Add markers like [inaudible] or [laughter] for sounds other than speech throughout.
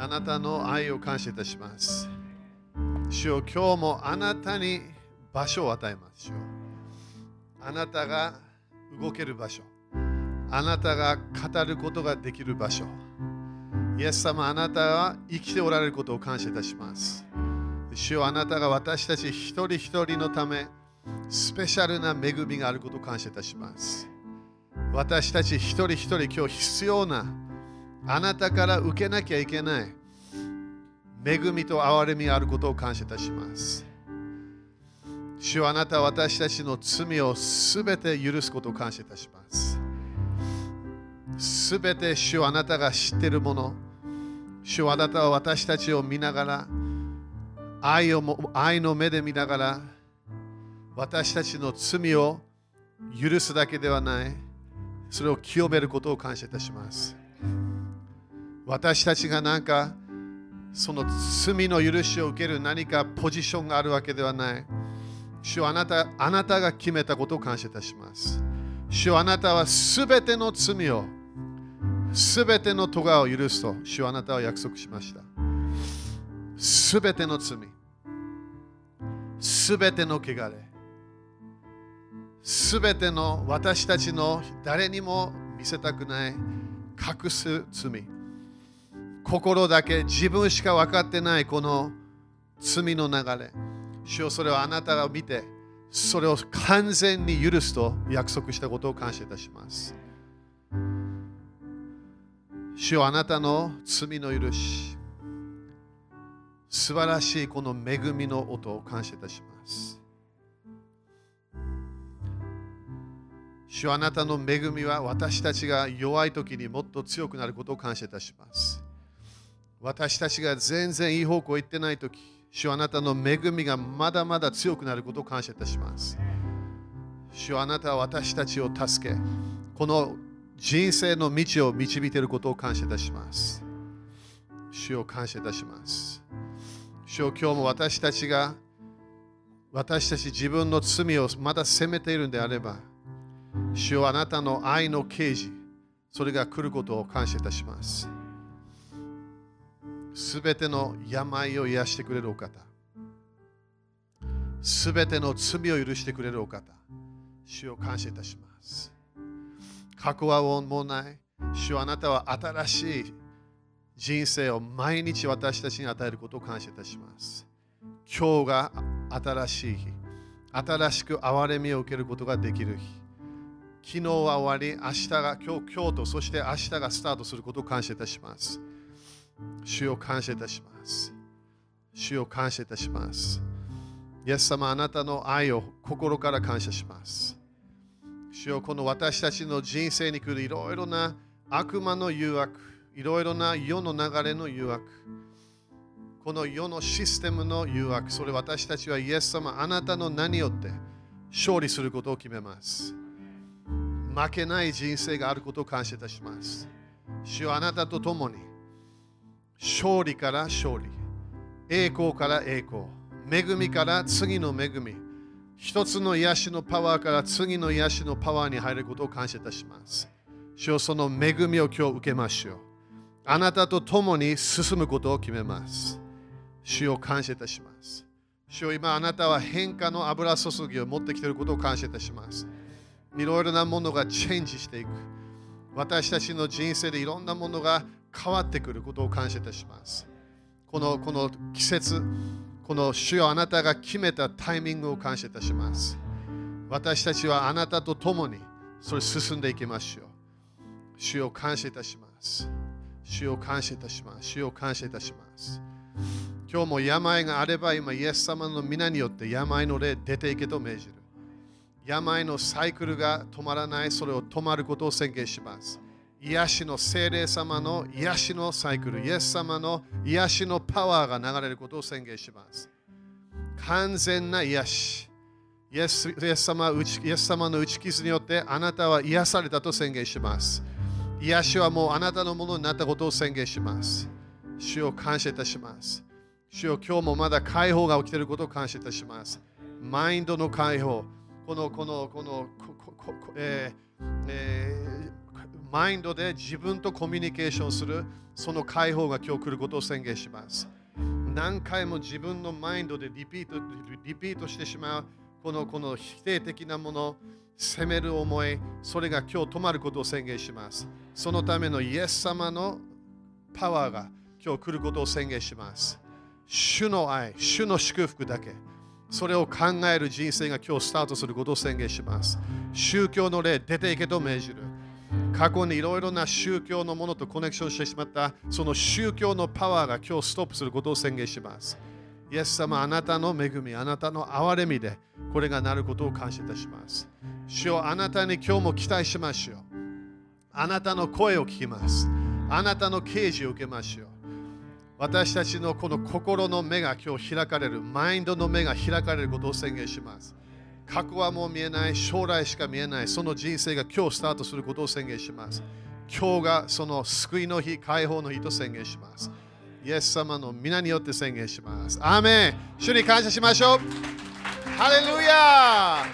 あなたの愛を感謝いたします。主よ今日もあなたに場所を与えます。主よあなたが動ける場所。あなたが語ることができる場所。イエス様、あなたは生きておられることを感謝いたします。主よあなたが私たち一人一人のため、スペシャルな恵みがあることを感謝いたします。私たち一人一人今日必要なあなたから受けなきゃいけない恵みと憐れみあることを感謝いたします。主あなたは私たちの罪をすべて許すことを感謝いたします。すべて主あなたが知っているもの、主あなたは私たちを見ながら、愛をも愛の目で見ながら、私たちの罪を許すだけではない、それを清めることを感謝いたします。私たちがなんかその罪の許しを受ける何かポジションがあるわけではない。主はあなたあなたが決めたことを感謝いたします。主はあなたはすべての罪を、すべての咎を許すと、主はあなたは約束しました。すべての罪、すべての汚れ、すべての私たちの誰にも見せたくない隠す罪。心だけ自分しか分かってないこの罪の流れ。主よそれをあなたが見てそれを完全に許すと約束したことを感謝いたします。主よあなたの罪の許し素晴らしいこの恵みの音を感謝いたします。主よあなたの恵みは私たちが弱い時にもっと強くなることを感謝いたします。私たちが全然いい方向行ってないとき、主はあなたの恵みがまだまだ強くなることを感謝いたします。主はあなたは私たちを助け、この人生の道を導いていることを感謝いたします。主を感謝いたします。主を今日も私たちが私たち自分の罪をまだ責めているんであれば、主よあなたの愛の啓示、それが来ることを感謝いたします。すべての病を癒してくれるお方。すべての罪を許してくれるお方。主を感謝いたします。過去はもうない。主はあなたは新しい人生を毎日私たちに与えることを感謝いたします。今日が新しい日。新しく憐れみを受けることができる日。昨日は終わり、明日が今日、今日とそして明日がスタートすることを感謝いたします。主を感謝いたします。主を感謝いたします。イエス様、あなたの愛を心から感謝します。主よこの私たちの人生に来るいろいろな悪魔の誘惑、いろいろな世の流れの誘惑、この世のシステムの誘惑、それ私たちはイエス様、あなたの名によって勝利することを決めます。負けない人生があることを感謝いたします。主よあなたと共に勝利から勝利、栄光から栄光、恵みから次の恵み、一つの癒しのパワーから次の癒しのパワーに入ることを感謝いたします。主よその恵みを今日受けましょう。あなたと共に進むことを決めます。主を感謝いたします。主よ今あなたは変化の油注ぎを持ってきていることを感謝いたします。いろいろなものがチェンジしていく。私たちの人生でいろんなものが変わってくることを感謝いたします。このこの季節、この主よあなたが決めたタイミングを感謝いたします。私たちはあなたと共にそれ進んでいきましょう。主を感謝いたします。主を感謝いたします。主を感謝いたします。今日も病があれば今、イエス様の皆によって病の霊出ていけと命じる。病のサイクルが止まらない、それを止まることを宣言します。癒しの聖霊様の癒しのサイクル、イエス様の癒しのパワーが流れることを宣言します。完全な癒し。イエスイエス様イエス様の打ち傷によってあなたは癒されたと宣言します。癒しはもうあなたのものになったことを宣言します。主を感謝いたします。主を今日もまだ解放が起きていることを感謝いたします。マインドの解放、この、この、この、こここえーえーマインドで自分とコミュニケーションするその解放が今日来ることを宣言します。何回も自分のマインドでリピートリピートしてしまうこのこの否定的なもの、責める思い、それが今日止まることを宣言します。そのためのイエス様のパワーが今日来ることを宣言します。主の愛、主の祝福だけ。それを考える人生が今日スタートすることを宣言します。宗教の霊、出ていけと命じる。過去にいろいろな宗教のものとコネクションしてしまったその宗教のパワーが今日ストップすることを宣言します。イエス様、あなたの恵み、あなたの憐れみでこれがなることを感謝いたします。主よあなたに今日も期待しましょう。あなたの声を聞きます。あなたの啓示を受けましょう。私たちのこの心の目が今日開かれる、マインドの目が開かれることを宣言します。過去はもう見えない、将来しか見えない、その人生が今日スタートすることを宣言します。今日がその救いの日、解放の日と宣言します。イエス様の皆によって宣言します。アーメン主に感謝しましょう。ハレルヤ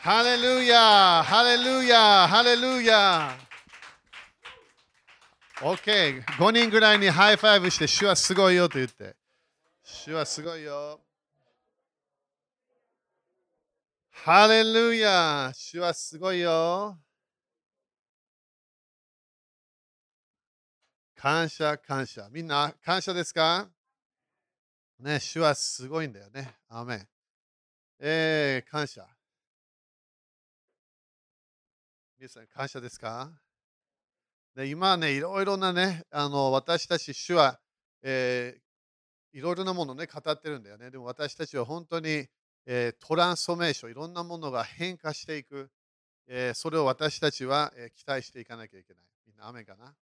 ハレルヤハレルヤハレルヤ OK、5人ぐらいに high five して、主はすごいよと言って。主はすごいよ。ハレルヤ主はすごいよ。感謝、感謝。みんな感謝ですか？ね、主はすごいんだよね。アーメン。えー、感謝。皆さん、感謝ですか？で今ね、いろいろなね、あの私たち主は、えーいろいろなものね、語ってるんだよね。でも私たちは本当に、えトランスフォーメーション、いろんなものが変化していく、えそれを私たちは、え期待していかなきゃいけない。みんな雨かな？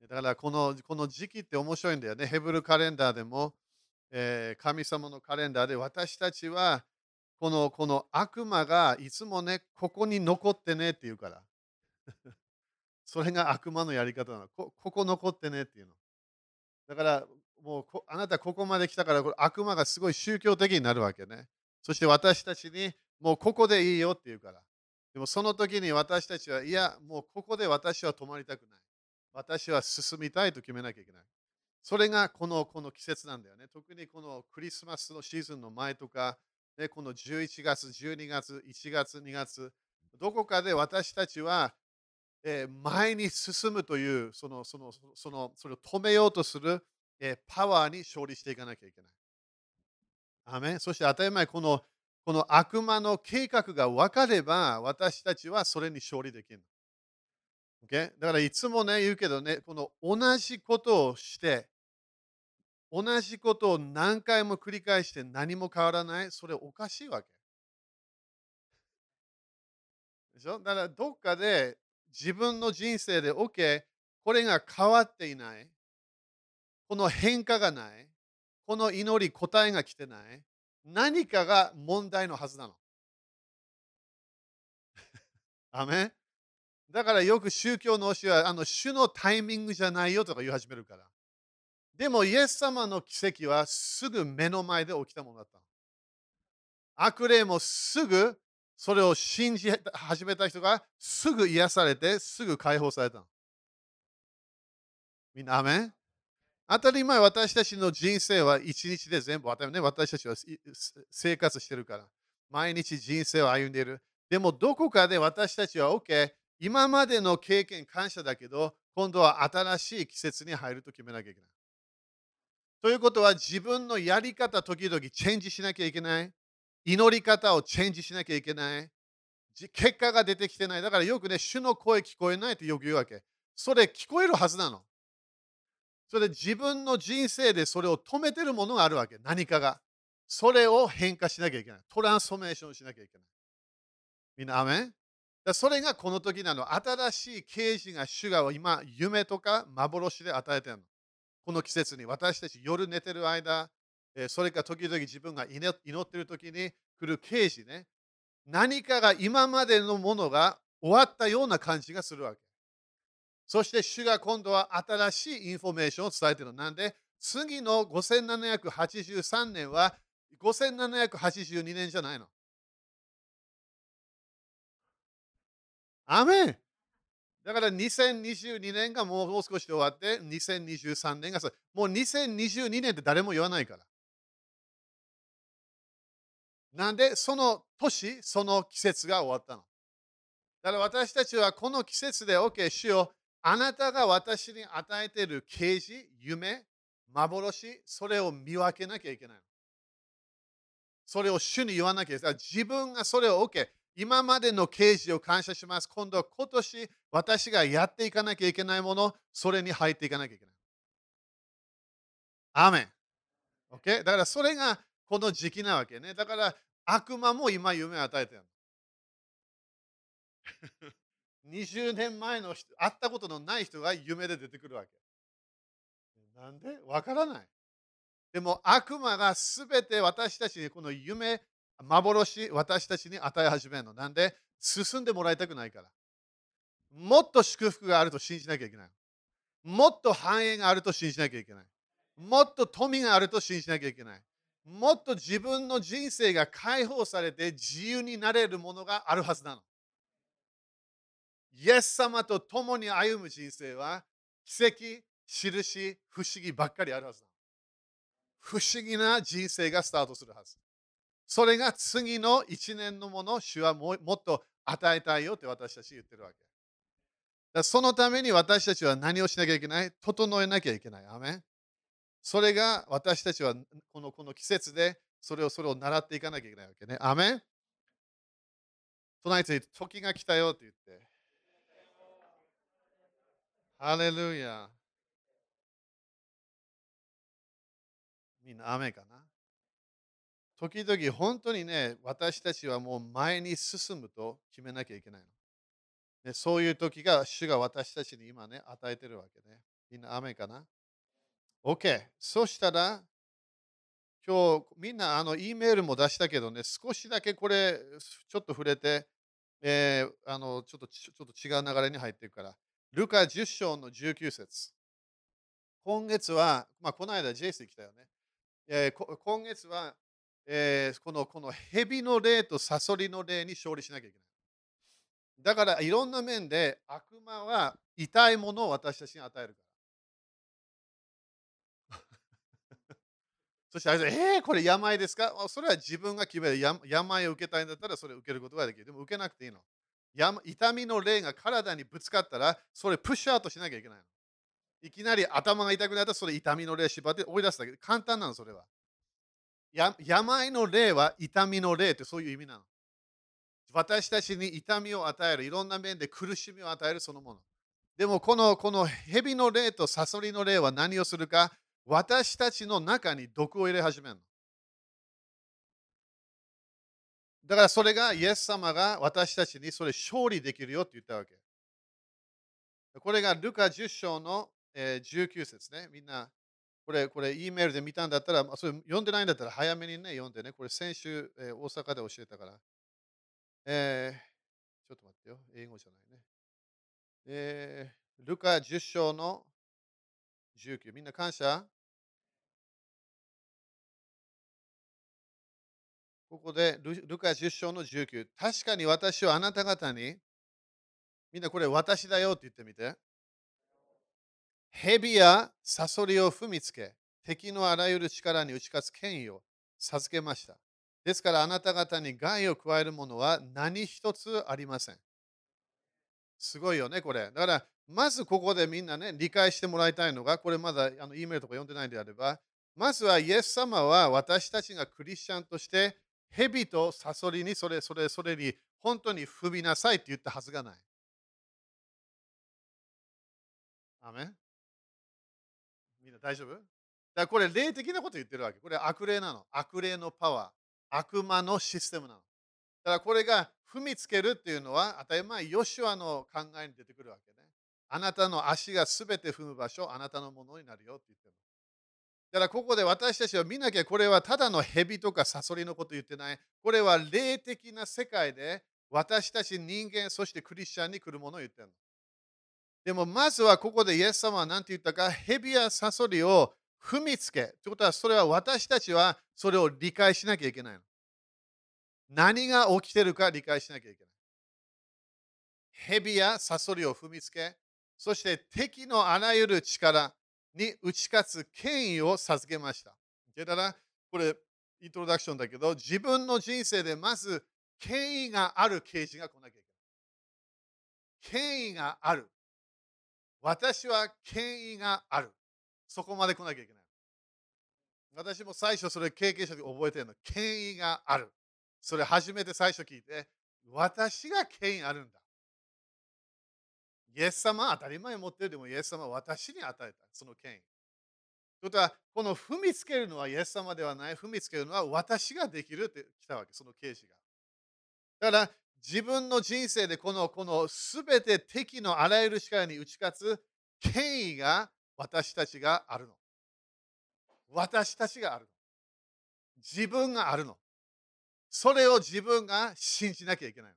だからこのこの時期って面白いんだよね。ヘブルカレンダーでも、え神様のカレンダーで私たちはこのこの悪魔がいつもね、ここに残ってねって言うから。[laughs] それが悪魔のやり方なの。こここ残ってねっていうの。だからもうあなたここまで来たからこれ悪魔がすごい宗教的になるわけね。そして私たちにもうここでいいよって言うから。でもその時に私たちはいや、もうここで私は止まりたくない。私は進みたいと決めなきゃいけない。それがこのこの季節なんだよね。特にこのクリスマスのシーズンの前とか、ね、この11月、12月、1月、2月、どこかで私たちは、えー前に進むというそのそのそのそれを止めようとする、えーパワーに勝利していかなきゃいけない。アメそして当たり前このこの悪魔の計画が分かれば私たちはそれに勝利できる。Okay? だからいつもね言うけどね、この同じことをして、同じことを何回も繰り返して何も変わらない、それおかしいわけ。でしょ？だからどっかで自分の人生で OK、これが変わっていない、この変化がない、この祈り答えが来てない、何かが問題のはずなの？アメだからよく宗教の教えはあの主のタイミングじゃないよとか言い始めるから。でもイエス様の奇跡はすぐ目の前で起きたものだったの。悪霊もすぐそれを信じ始めた人がすぐ癒されてすぐ解放されたの。みんな、アメン？当たり前私たちの人生は一日で全部ね私たちは生活してるから毎日人生を歩んでいる。でもどこかで私たちは OK 今までの経験感謝だけど今度は新しい季節に入ると決めなきゃいけない。ということは自分のやり方時々チェンジしなきゃいけない。祈り方をチェンジしなきゃいけない。結果が出てきてない。だからよくね、主の声聞こえないってよく言うわけ。それ聞こえるはずなの。それで自分の人生でそれを止めてるものがあるわけ。何かが。それを変化しなきゃいけない。トランスフォーメーションしなきゃいけない。みんな、アメン？それがこの時なの。新しい啓示が主が今、夢とか幻で与えてるの。この季節に私たち夜寝てる間、それか時々自分が祈ってる時に来る啓示ね。何かが今までのものが終わったような感じがするわけ。そして主が今度は新しいインフォメーションを伝えている。なんで次の5783年は5782年じゃないの？アメンだから2022年がもう少しで終わって、2023年がもう2022年って誰も言わないから。なんで、その年、その季節が終わったの？だから私たちはこの季節で OK しよう。あなたが私に与えている啓示、夢、幻、それを見分けなきゃいけない。それを主に言わなきゃいけない。自分がそれを OK。今までの啓示を感謝します。今度は今年私がやっていかなきゃいけないもの、それに入っていかなきゃいけない。アーメン。OK? だからそれがこの時期なわけね。だから悪魔も今夢を与えてる。20年前の人、会ったことのない人が夢で出てくるわけ。なんで？わからない。でも悪魔がすべて私たちにこの夢、幻、私たちに与え始めるの。なんで？進んでもらいたくないから。もっと祝福があると信じなきゃいけない。もっと繁栄があると信じなきゃいけない。もっと富があると信じなきゃいけない。もっと自分の人生が解放されて自由になれるものがあるはずなの。イエス様と共に歩む人生は奇跡、印、不思議ばっかりあるはずなの。不思議な人生がスタートするはず。それが次の1年のもの、主はもっと与えたいよって私たち言ってるわけ。だそのために私たちは何をしなきゃいけない？整えなきゃいけない。アメそれが私たちはこのこの季節でそれをそれを習っていかなきゃいけないわけね。アメン隣に時が来たよって言って。ハレルヤ。みんな雨かな？時々本当にね、私たちはもう前に進むと決めなきゃいけないの。ね、そういう時が主が私たちに今ね、与えてるわけね。みんな雨かな ?OK。そしたら、今日みんなあの E メールも出したけどね、少しだけこれちょっと触れて、えー、あのちょっとちょっと違う流れに入っていくから。ルカ10章の19節今月は、まあ、この間ジェイス来たよね。えー、今月は、えー、このこの蛇の霊とサソリの霊に勝利しなきゃいけない。だからいろんな面で悪魔は痛いものを私たちに与えるから。[laughs] そしてあれえー、これ病ですか？それは自分が決める病を受けたいんだったらそれを受けることができる。でも受けなくていいの。痛みの霊が体にぶつかったら、それプッシュアウトしなきゃいけないの。いきなり頭が痛くなったら、それ痛みの霊縛って追い出すだけ。簡単なの、それは。病の霊は痛みの霊ってそういう意味なの。私たちに痛みを与える、いろんな面で苦しみを与えるそのもの。でもこのこの蛇の霊とサソリの霊は何をするか私たちの中に毒を入れ始めるの。だからそれがイエス様が私たちにそれ勝利できるよって言ったわけ。これがルカ10章の19節ね。みんな、これ、これ、E メールで見たんだったら、それ読んでないんだったら早めにね、読んでね。これ先週、大阪で教えたから。えー、ちょっと待ってよ。英語じゃないね。えー、ルカ10章の19。みんな感謝ここでルカ10章の19。確かに私はあなた方に、みんなこれ私だよって言ってみて。蛇やサソリを踏みつけ、敵のあらゆる力に打ち勝つ権威を授けました。ですからあなた方に害を加えるものは何一つありません。すごいよね、これ。だから、まずここでみんなね、理解してもらいたいのが、これまだあの E メールとか読んでないんであれば、まずはイエス様は私たちがクリスチャンとして蛇とサソリにそれそれそれに本当に踏みなさいって言ったはずがない。アメみんな大丈夫？だからこれ霊的なこと言ってるわけ。これ悪霊なの。悪霊のパワー。悪魔のシステムなの。だからこれが踏みつけるっていうのは当たり前、ヨシュアの考えに出てくるわけね。あなたの足がすべて踏む場所、あなたのものになるよって言ってる。だからここで私たちは見なきゃこれはただの蛇とかサソリのこと言ってない。これは霊的な世界で私たち人間、そしてクリスチャンに来るものを言ってるの。でもまずはここでイエス様は何て言ったか、蛇やサソリを踏みつけ。ということはそれは私たちはそれを理解しなきゃいけないの。何が起きてるか理解しなきゃいけない。蛇やサソリを踏みつけ、そして敵のあらゆる力に打ち勝つ権威を授けました。だから、これ、イントロダクションだけど、自分の人生でまず権威がある刑事が来なきゃいけない。権威がある。私は権威がある。そこまで来なきゃいけない。私も最初それ経験した時覚えてるの。権威がある。それ初めて最初聞いて、私が権威あるんだ。イエス様は当たり前持ってるでもイエス様は私に与えた。その権威。ということは、この踏みつけるのはイエス様ではない。踏みつけるのは私ができるって来たわけ。その刑事が。だから自分の人生でこのこの全て敵のあらゆる力に打ち勝つ権威が私たちがあるの。私たちがあるの。自分があるの。それを自分が信じなきゃいけないの。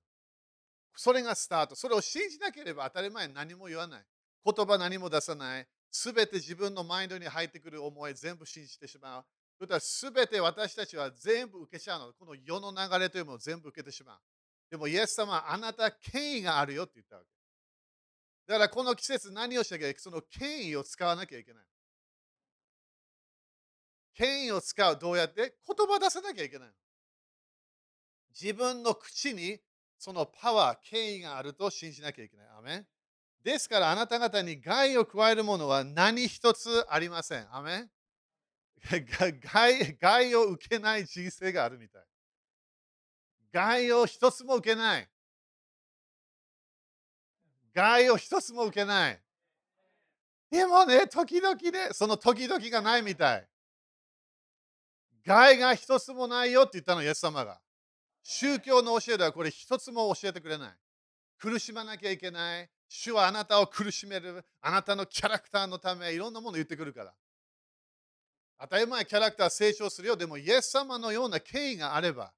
それがスタート。それを信じなければ当たり前何も言わない。言葉何も出さない。すべて自分のマインドに入ってくる思い全部信じてしまう。すべて私たちは全部受けちゃうの。この世の流れというものを全部受けてしまう。でも、イエス様はあなた権威があるよって言ったわけ。だからこの季節何をしなきゃいけないその権威を使わなきゃいけない。権威を使う。どうやって？言葉出さなきゃいけない。自分の口にそのパワー、権威があると信じなきゃいけない。アメですからあなた方に害を加えるものは何一つありません。アメ [laughs] 害害を受けない人生があるみたい。害を一つも受けない。害を一つも受けない。でもね、時々ね、その時々がないみたい。害が一つもないよって言ったの、イエス様が。宗教の教えではこれ一つも教えてくれない。苦しまなきゃいけない。主はあなたを苦しめる。あなたのキャラクターのため、いろんなもの言ってくるから。当たり前、キャラクター成長するよ。でも、イエス様のような権威があれば、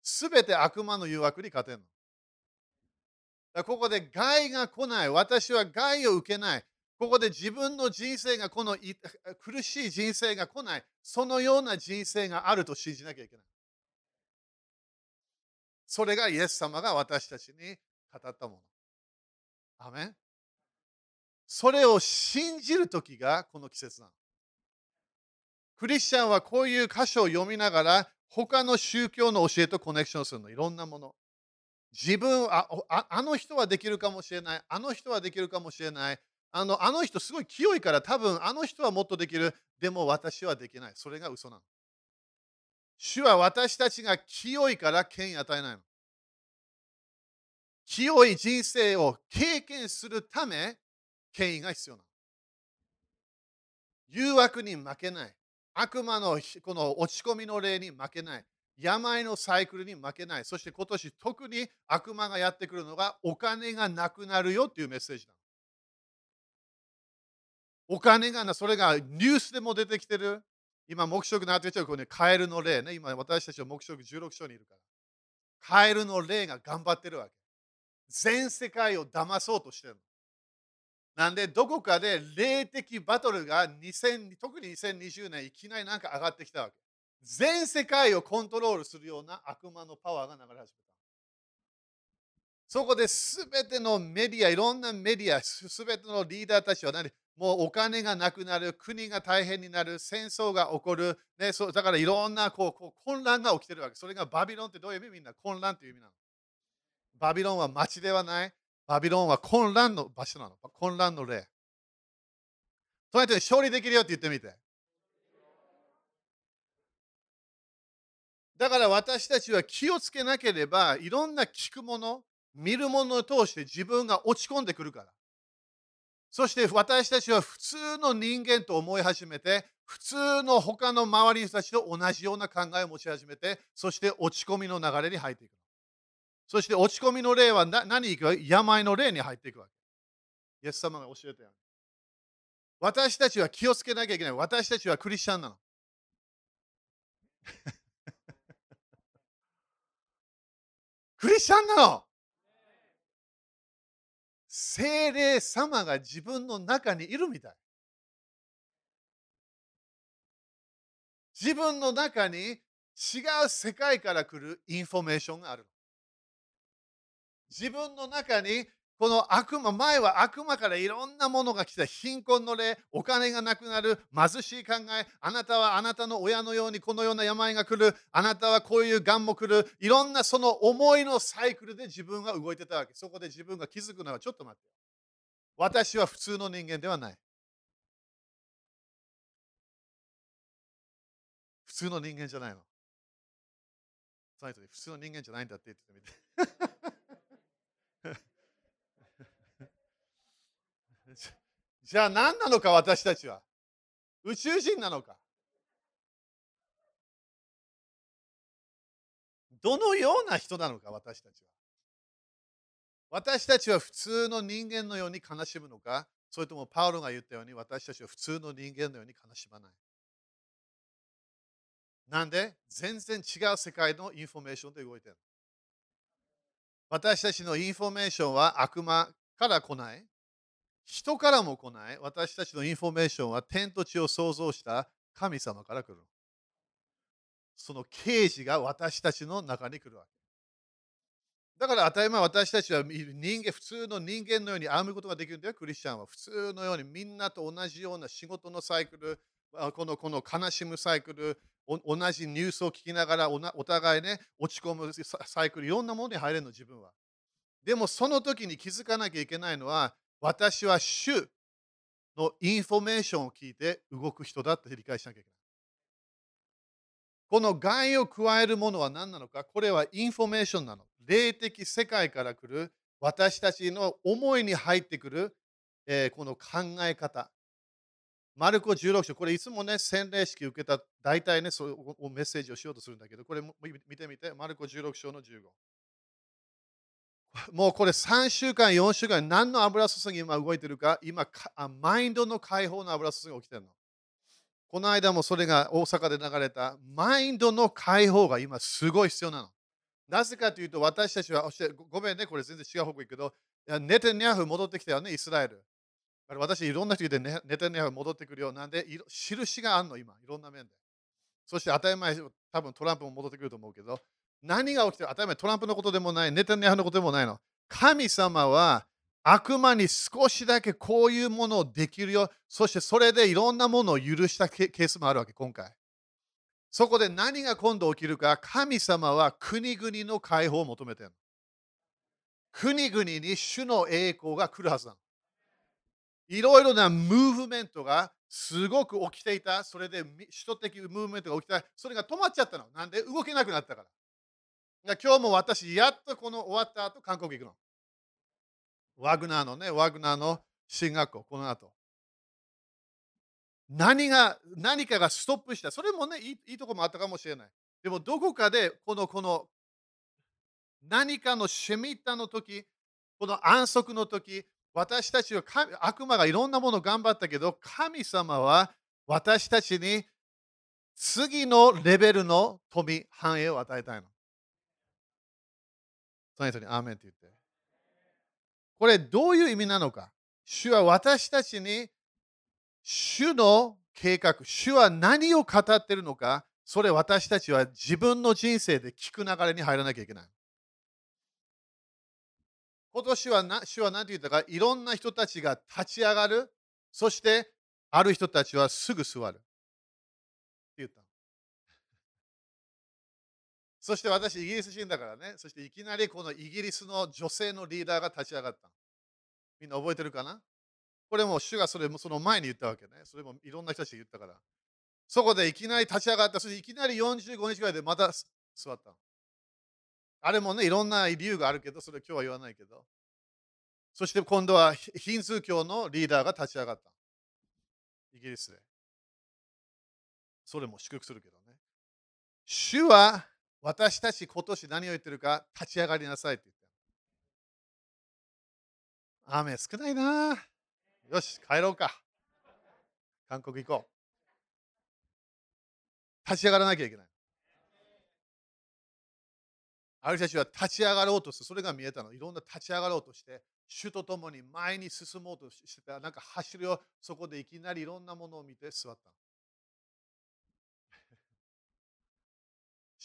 すべて悪魔の誘惑に勝てるの。だここで害が来ない。私は害を受けない。ここで自分の人生がこの苦しい人生が来ない。そのような人生があると信じなきゃいけない。それがイエス様が私たちに語ったもの。アメンそれを信じる時がこの季節なの。クリスチャンはこういう箇所を読みながら他の宗教の教えとコネクションするの、いろんなもの。自分ああ、の人はできるかもしれない、あの人はできるかもしれない、あのあの人すごい清いから多分あの人はもっとできる、でも私はできない。それが嘘なの。主は私たちが清いから権威与えないの。清い人生を経験するため、権威が必要なの。誘惑に負けない。悪魔のこの落ち込みの例に負けない。病のサイクルに負けない。そして今年特に悪魔がやってくるのがお金がなくなるよっていうメッセージなの。お金がな、それがニュースでも出てきてる。今、目標になってちゃうこれ、ね、カエルの例ね。今、私たちは目標16章にいるから。カエルの例が頑張ってるわけ。全世界を騙そうとしてるの。なんで、どこかで霊的バトルが2000特に2020年いきなりなんか上がってきたわけ。全世界をコントロールするような悪魔のパワーが流れ始めた。そこで全てのメディア、いろんなメディア、全てのリーダーたちは何？もうお金がなくなる、国が大変になる、戦争が起こる、ね、そうだからいろんなこうこう混乱が起きてるわけ。それがバビロンってどういう意味？みんな混乱という意味なの。バビロンは町ではない。バビロンは混乱の場所なの。混乱の例。そうやって勝利できるよって言ってみて。だから私たちは気をつけなければ、いろんな聞くもの、見るものを通して自分が落ち込んでくるから。そして私たちは普通の人間と思い始めて、普通の他の周りの人たちと同じような考えを持ち始めて、そして落ち込みの流れに入っていく。そして落ち込みの例は何に行くか病の例に入っていくわけ。イエス様が教えたように。私たちは気をつけなきゃいけない。私たちはクリスチャンなの。[laughs] クリスチャンなの。聖霊様が自分の中にいるみたい。自分の中に違う世界から来るインフォメーションがある。自分の中にこの悪魔、前は悪魔からいろんなものが来た。貧困の霊、お金がなくなる、貧しい考え、あなたはあなたの親のようにこのような病が来る、あなたはこういうがんも来る、いろんなその思いのサイクルで自分が動いてたわけ。そこで自分が気づくのはちょっと待って。私は普通の人間ではない。普通の人間じゃないの。普通の人間じゃないんだって言ってみて。じゃあ何なのか私たちは？宇宙人なのか？どのような人なのか私たちは？私たちは普通の人間のように悲しむのか？それともパウロが言ったように私たちは普通の人間のように悲しまない？なんで？全然違う世界のインフォメーションで動いてる私たちのインフォメーションは悪魔から来ない。人からも来ない私たちのインフォメーションは天と地を創造した神様から来る。その啓示が私たちの中に来るわけ。だから当たり前私たちは人間、普通の人間のように歩むことができるんだよ、クリスチャンは。普通のようにみんなと同じような仕事のサイクル、このこの悲しむサイクル、同じニュースを聞きながらお互いね、落ち込むサイクル、いろんなものに入れるの、自分は。でもその時に気づかなきゃいけないのは、私は主のインフォメーションを聞いて動く人だって理解しなきゃいけない。この害を加えるものは何なのかこれはインフォメーションなの。霊的世界から来る私たちの思いに入ってくる、えー、この考え方。マルコ16章、これいつもね、洗礼式受けた、大体ね、そうメッセージをしようとするんだけど、これ見てみて、マルコ16章の15。[laughs] もうこれ3週間、4週間、何の油注ぎ今動いてるか、今、マインドの解放の油注ぎが起きてるの。この間もそれが大阪で流れた、マインドの解放が今すごい必要なの。なぜかというと、私たちは、ごめんね、これ全然違う方向行くけど、ネテニヤフ戻ってきたよね、イスラエル。私、いろんな人でネテニヤフ戻ってくるよう。なんで、印があるの、今、いろんな面で。そして当たり前、多分トランプも戻ってくると思うけど、何が起きてる当たり前トランプのことでもない、ネタニヤフのことでもないの。神様は悪魔に少しだけこういうものをできるよ。そしてそれでいろんなものを許したケースもあるわけ、今回。そこで何が今度起きるか、神様は国々の解放を求めてる。国々に主の栄光が来るはずなの。いろいろなムーブメントがすごく起きていた。それで首都的ムーブメントが起きた。それが止まっちゃったの。なんで動けなくなったから。今日も私、やっとこの終わった後、韓国行くの？ワグナーのね、ワグナーの進学校、この後。何が、何かがストップした？それもね、いいいいとこもあったかもしれない。でも、どこかで、この、この、何かのシェミッタの時、この安息の時、私たちは悪魔がいろんなものを頑張ったけど、神様は私たちに次のレベルの富、繁栄を与えたいの。の人にアーメンって言って。これどういう意味なのか主は私たちに主の計画、主は何を語ってるのか、それ私たちは自分の人生で聞く流れに入らなきゃいけない。今年はな主は何て言ったか、いろんな人たちが立ち上がる、そしてある人たちはすぐ座る。そして私、イギリス人だからね、そしていきなりこのイギリスの女性のリーダーが立ち上がった。みんな覚えてるかな？これも主がそれもその前に言ったわけね。それもいろんな人たちが言ったから。そこでいきなり立ち上がった。そしていきなり45日ぐらいでまた座った。あれもね、いろんな理由があるけど、それ今日は言わないけど。そして今度はヒンズー教のリーダーが立ち上がった。イギリスで。それも祝福するけどね。主は私たち今年何を言ってるか立ち上がりなさいって言って雨少ないな。よし帰ろうか。韓国行こう。立ち上がらなきゃいけないある人たちは立ち上がろうとする。それが見えたの。いろんな立ち上がろうとして主と共に前に進もうとしてた。なんか走りをそこでいきなりいろんなものを見て座ったの。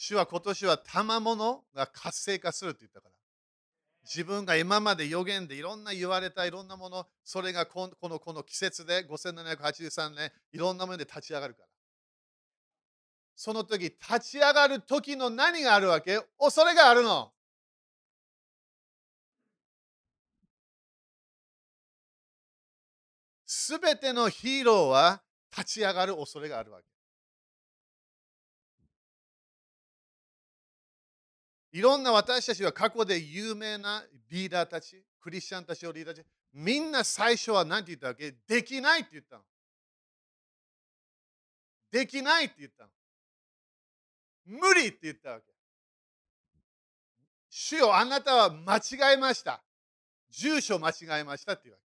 主は今年は賜物が活性化するって言ったから。自分が今まで予言でいろんな言われたいろんなもの、それがこのこの季節で5783年、いろんなもので立ち上がるから。その時、立ち上がる時の何があるわけ？恐れがあるの。すべてのヒーローは立ち上がる恐れがあるわけ。いろんな私たちは過去で有名なリーダーたち、クリスチャンたちをリーダーたち、みんな最初は何て言ったわけ？できないって言ったの。できないって言ったの。無理って言ったわけ。主よあなたは間違えました。住所間違えましたって言うわけ。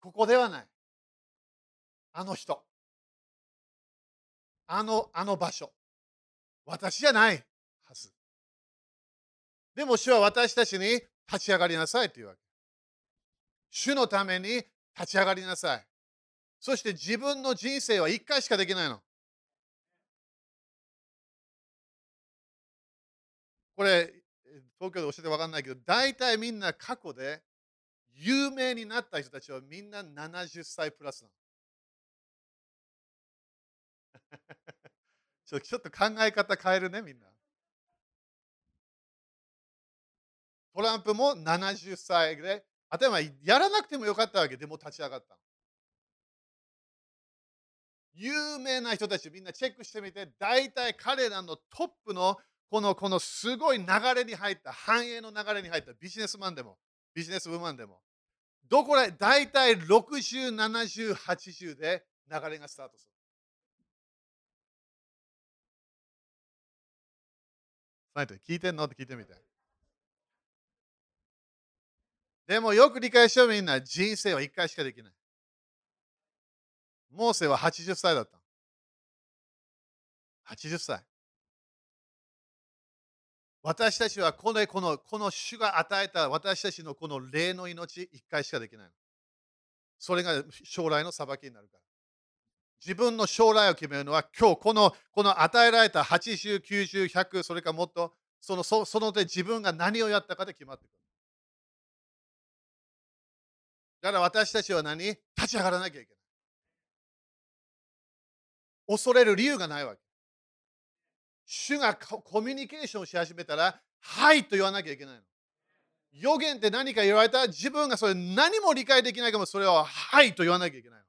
ここではない。あの人。あの、あの場所。私じゃないはず。でも主は私たちに立ち上がりなさいというわけ。主のために立ち上がりなさい。そして自分の人生は一回しかできないの。これ、東京で教えて分かんないけど、大体みんな過去で有名になった人たちはみんな70歳プラスなの。[laughs] ちょっと考え方変えるね、みんな。トランプも70歳で、頭やらなくてもよかったわけでも立ち上がった。有名な人たちみんなチェックしてみて、大体彼らのトップのこのこのすごい流れに入った、繁栄の流れに入ったビジネスマンでも、ビジネスウーマンでも、どこら大体60、70、80で流れがスタートする。聞いてんの？って聞いてみて。でもよく理解しようみんな、人生は1回しかできない。モーセは80歳だった。80歳。私たちはこのこのこの主が与えた私たちのこの霊の命1回しかできない。それが将来の裁きになるから。自分の将来を決めるのは今日このこの与えられた80、90、100、それかもっとそのそその手自分が何をやったかで決まってくる。だから私たちは何？立ち上がらなきゃいけない。恐れる理由がないわけ。主がコミュニケーションし始めたら、はいと言わなきゃいけないの。予言って何か言われたら自分がそれ何も理解できないかもそれをはいと言わなきゃいけない。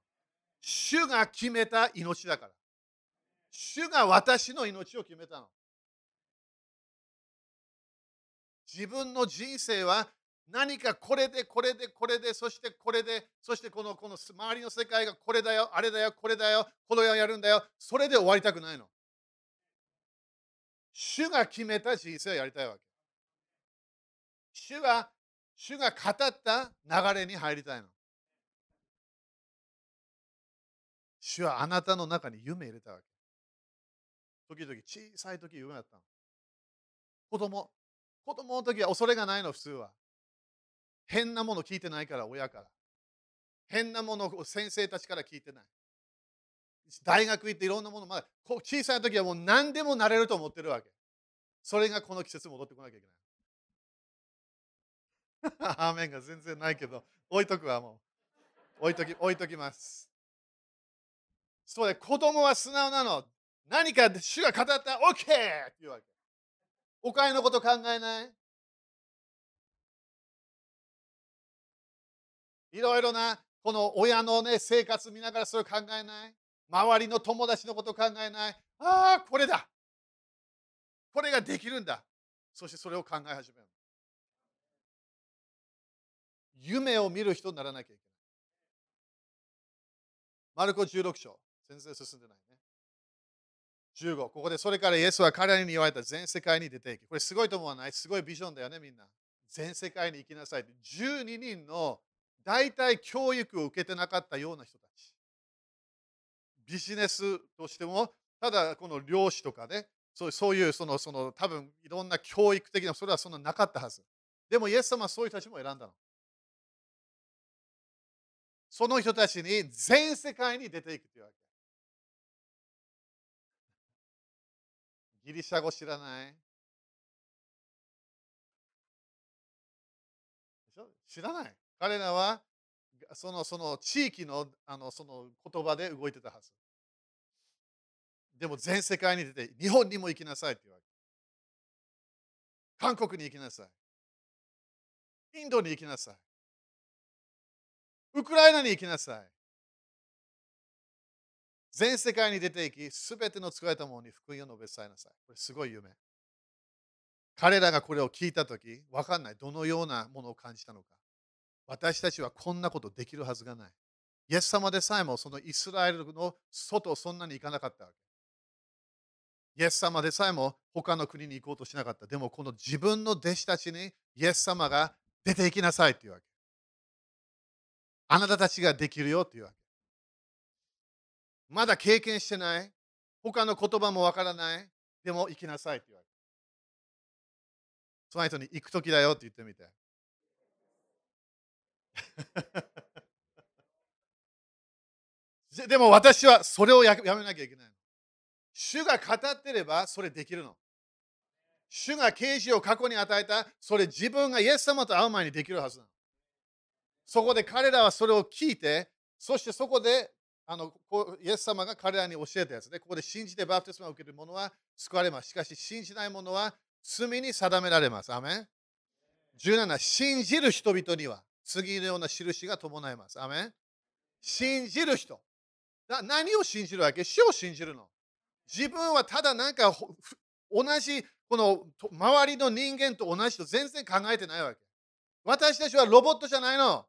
主が決めた命だから。主が私の命を決めたの。自分の人生は何かこれでこれでこれでそしてこれでそしてこのこの周りの世界がこれだよあれだよこれだよこれをやるんだよそれで終わりたくないの主が決めた人生をやりたいわけ主が主が語った流れに入りたいの主はあなたの中に夢入れたわけ時々小さい時夢だったの子供子供の時は恐れがないの普通は変なもの聞いてないから、親から。変なものを先生たちから聞いてない。大学行っていろんなもの、まだ小さい時はもう何でもなれると思ってるわけ。それがこの季節戻ってこなきゃいけない。[laughs] アーメンが全然ないけど、置いとくわ、もう。置いとき、置いときます。そうで、子供は素直なの。何か主が語ったら OK! って言うわけ。お金のこと考えない？いろいろなこの親の、ね、生活見ながらそれを考えない？周りの友達のこと考えない？ああこれだ。これができるんだ。そしてそれを考え始める夢を見る人にならなきゃいけない。マルコ16章。全然進んでないね15ここでそれからイエスは彼らに言われた全世界に出ていきこれすごいと思わない？すごいビジョンだよねみんな全世界に行きなさい12人の大体教育を受けてなかったような人たち。ビジネスとしても、ただこの漁師とかね、そうそういうそのその多分いろんな教育的な、それはそんななかったはず。でもイエス様はそういう人たちも選んだの。その人たちに全世界に出ていくというわけ。ギリシャ語知らない知らない。彼らはそのその地域のあのその言葉で動いてたはず。でも全世界に出て日本にも行きなさいって言われ韓国に行きなさい。インドに行きなさい。ウクライナに行きなさい。全世界に出て行き、すべての作られたものに福音を述べ伝えなさい。これすごい夢。彼らがこれを聞いたとき、わかんない。どのようなものを感じたのか。私たちはこんなことできるはずがない。イエス様でさえもそのイスラエルの外をそんなに行かなかったわけ。イエス様でさえも他の国に行こうとしなかった。でもこの自分の弟子たちにイエス様が出て行きなさいっていうわけ。あなたたちができるよっていうわけ。まだ経験してない。他の言葉もわからない。でも行きなさいっていうわけ。その人に行く時だよって言ってみて。[laughs] でも私はそれをやめなきゃいけない。主が語ってればそれできるの。主が啓示を過去に与えた、それ自分がイエス様と会う前にできるはずなの。そこで彼らはそれを聞いて、そしてそこであのイエス様が彼らに教えたやつで、ここで信じてバプテスマを受ける者は救われます。しかし信じない者は罪に定められます。アメン ?17、信じる人々には次のような印が伴います。アメン信じる人。何を信じるわけ？主を信じるの。自分はただなんか同じこの周りの人間と同じと全然考えてないわけ。私たちはロボットじゃないの。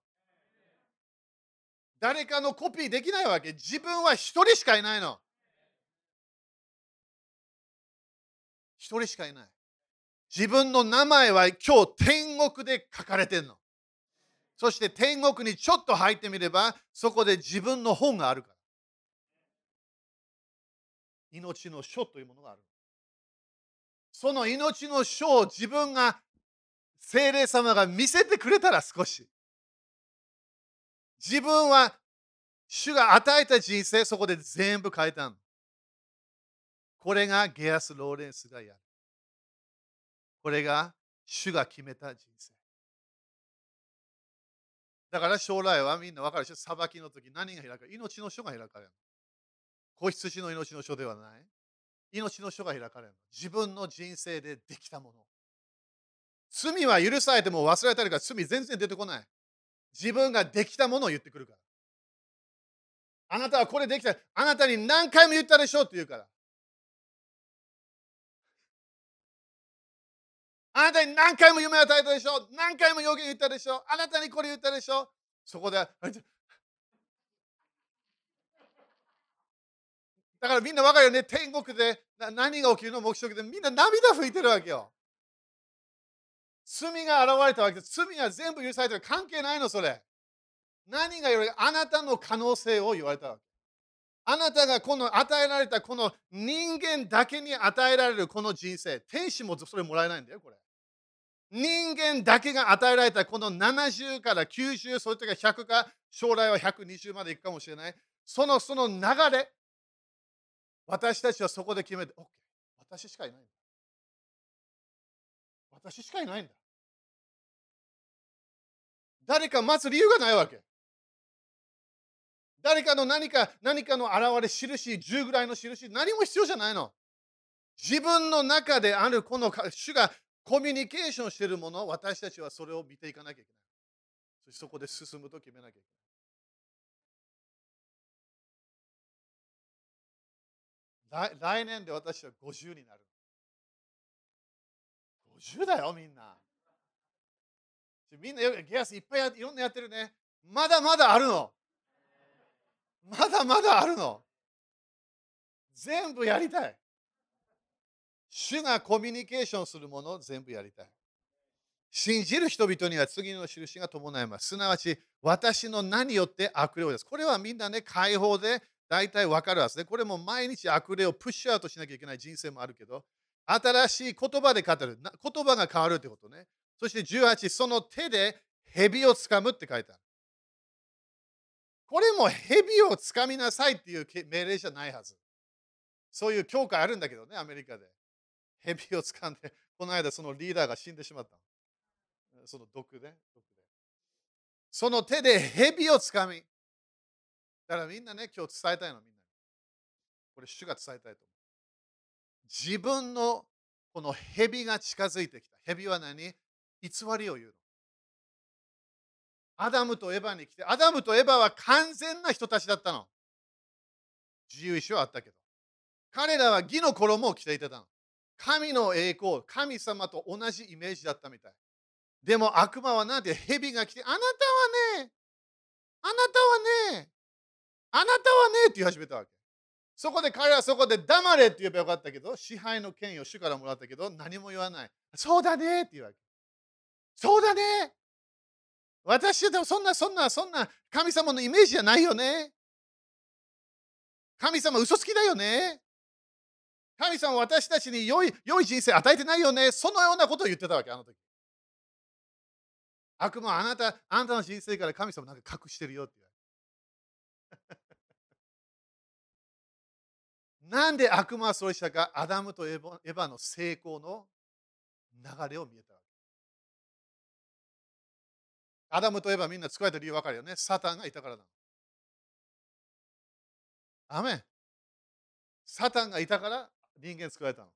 誰かのコピーできないわけ。自分は一人しかいないの。一人しかいない。自分の名前は今日天国で書かれてるの。そして天国にちょっと入ってみれば、そこで自分の本があるから。命の書というものがある。その命の書を自分が精霊様が見せてくれたら少し。自分は主が与えた人生、そこで全部変えたの。これがゲアス・ローレンスがやる。これが主が決めた人生。だから将来はみんな分かるでしょ？裁きの時何が開かれる？命の書が開かれる。子羊の命の書ではない。命の書が開かれる。自分の人生でできたもの。罪は許されても忘れたりから罪全然出てこない。自分ができたものを言ってくるから。あなたはこれできた。あなたに何回も言ったでしょうって言うから。あなたに何回も夢を与えたでしょう何回も予言言ったでしょうあなたにこれ言ったでしょそこで [laughs] だからみんな分かるよね。天国で何が起きるの目標でみんな涙拭いてるわけよ。罪が現れたわけです。罪は全部許されてる。関係ないの、それ。何が言われあなたの可能性を言われたわけ。あなたがこの与えられたこの人間だけに与えられるこの人生。天使もそれもらえないんだよ、これ。人間だけが与えられたこの70から90、それとか100か、将来は120までいくかもしれない。そのその流れ、私たちはそこで決めて、OK、私しかいない。私しかいないんだ。誰か待つ理由がないわけ。誰かの何か、何かの現れ、印、10ぐらいの印、何も必要じゃないの。自分の中であるこの主がコミュニケーションしているもの、私たちはそれを見ていかなきゃいけない。そしてそこで進むと決めなきゃいけない。来年で私は50になる。50だよ、みんな。みんなゲアスいっぱいいろんなやってるね。まだまだあるの。まだまだあるの。全部やりたい。主がコミュニケーションするものを全部やりたい。信じる人々には次の印が伴います。すなわち、私の何よって悪霊です。これはみんなね、解放で大体わかるはずで、これも毎日悪霊をプッシュアウトしなきゃいけない人生もあるけど、新しい言葉で語る。言葉が変わるってことね。そして18、その手で蛇をつかむって書いてある。これも蛇をつかみなさいっていう命令じゃないはず。そういう教会あるんだけどね、アメリカで。蛇を掴んで、この間そのリーダーが死んでしまった。その毒で。毒でその手で蛇を掴み。だからみんなね、今日伝えたいの、みんなこれ、主が伝えたいと。自分のこの蛇が近づいてきた。蛇は何？偽りを言うの。アダムとエヴァに来て、アダムとエヴァは完全な人たちだったの。自由意志はあったけど。彼らは義の衣を着ていてたの。神の栄光、神様と同じイメージだったみたい。でも悪魔はなんで蛇が来て、あなたはね、あなたはね、あなたはねって言い始めたわけ。そこで彼はそこで黙れって言えばよかったけど、支配の権威を主からもらったけど、何も言わない。そうだねって言うわけ。そうだね私でもそんなそんなそんな神様のイメージじゃないよね。神様嘘つきだよね。神様私たちに良い良い人生与えてないよね。そのようなことを言ってたわけ、あの時。悪魔あなた、あなたの人生から神様なんか隠してるよって言なんで悪魔はそうしたか、アダムとエヴァの成功の流れを見えたわけ。アダムとエヴァみんな使えた理由分かるよね。サタンがいたからなの。アメン。サタンがいたから人間作られたの。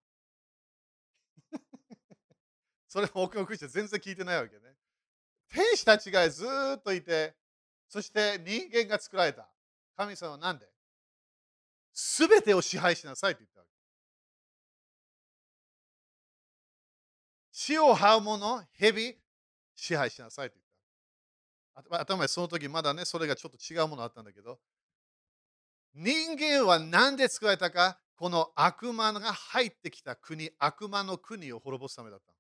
[laughs] それも奥のクリス全然聞いてないわけね。天使たちがずっといて、そして人間が作られた。神様は何で？すべてを支配しなさいと言ったわけ。死を這う者、蛇、支配しなさいと言った。頭その時まだね、それがちょっと違うものあったんだけど、人間は何で作られたか、この悪魔が入ってきた国、悪魔の国を滅ぼすためだった。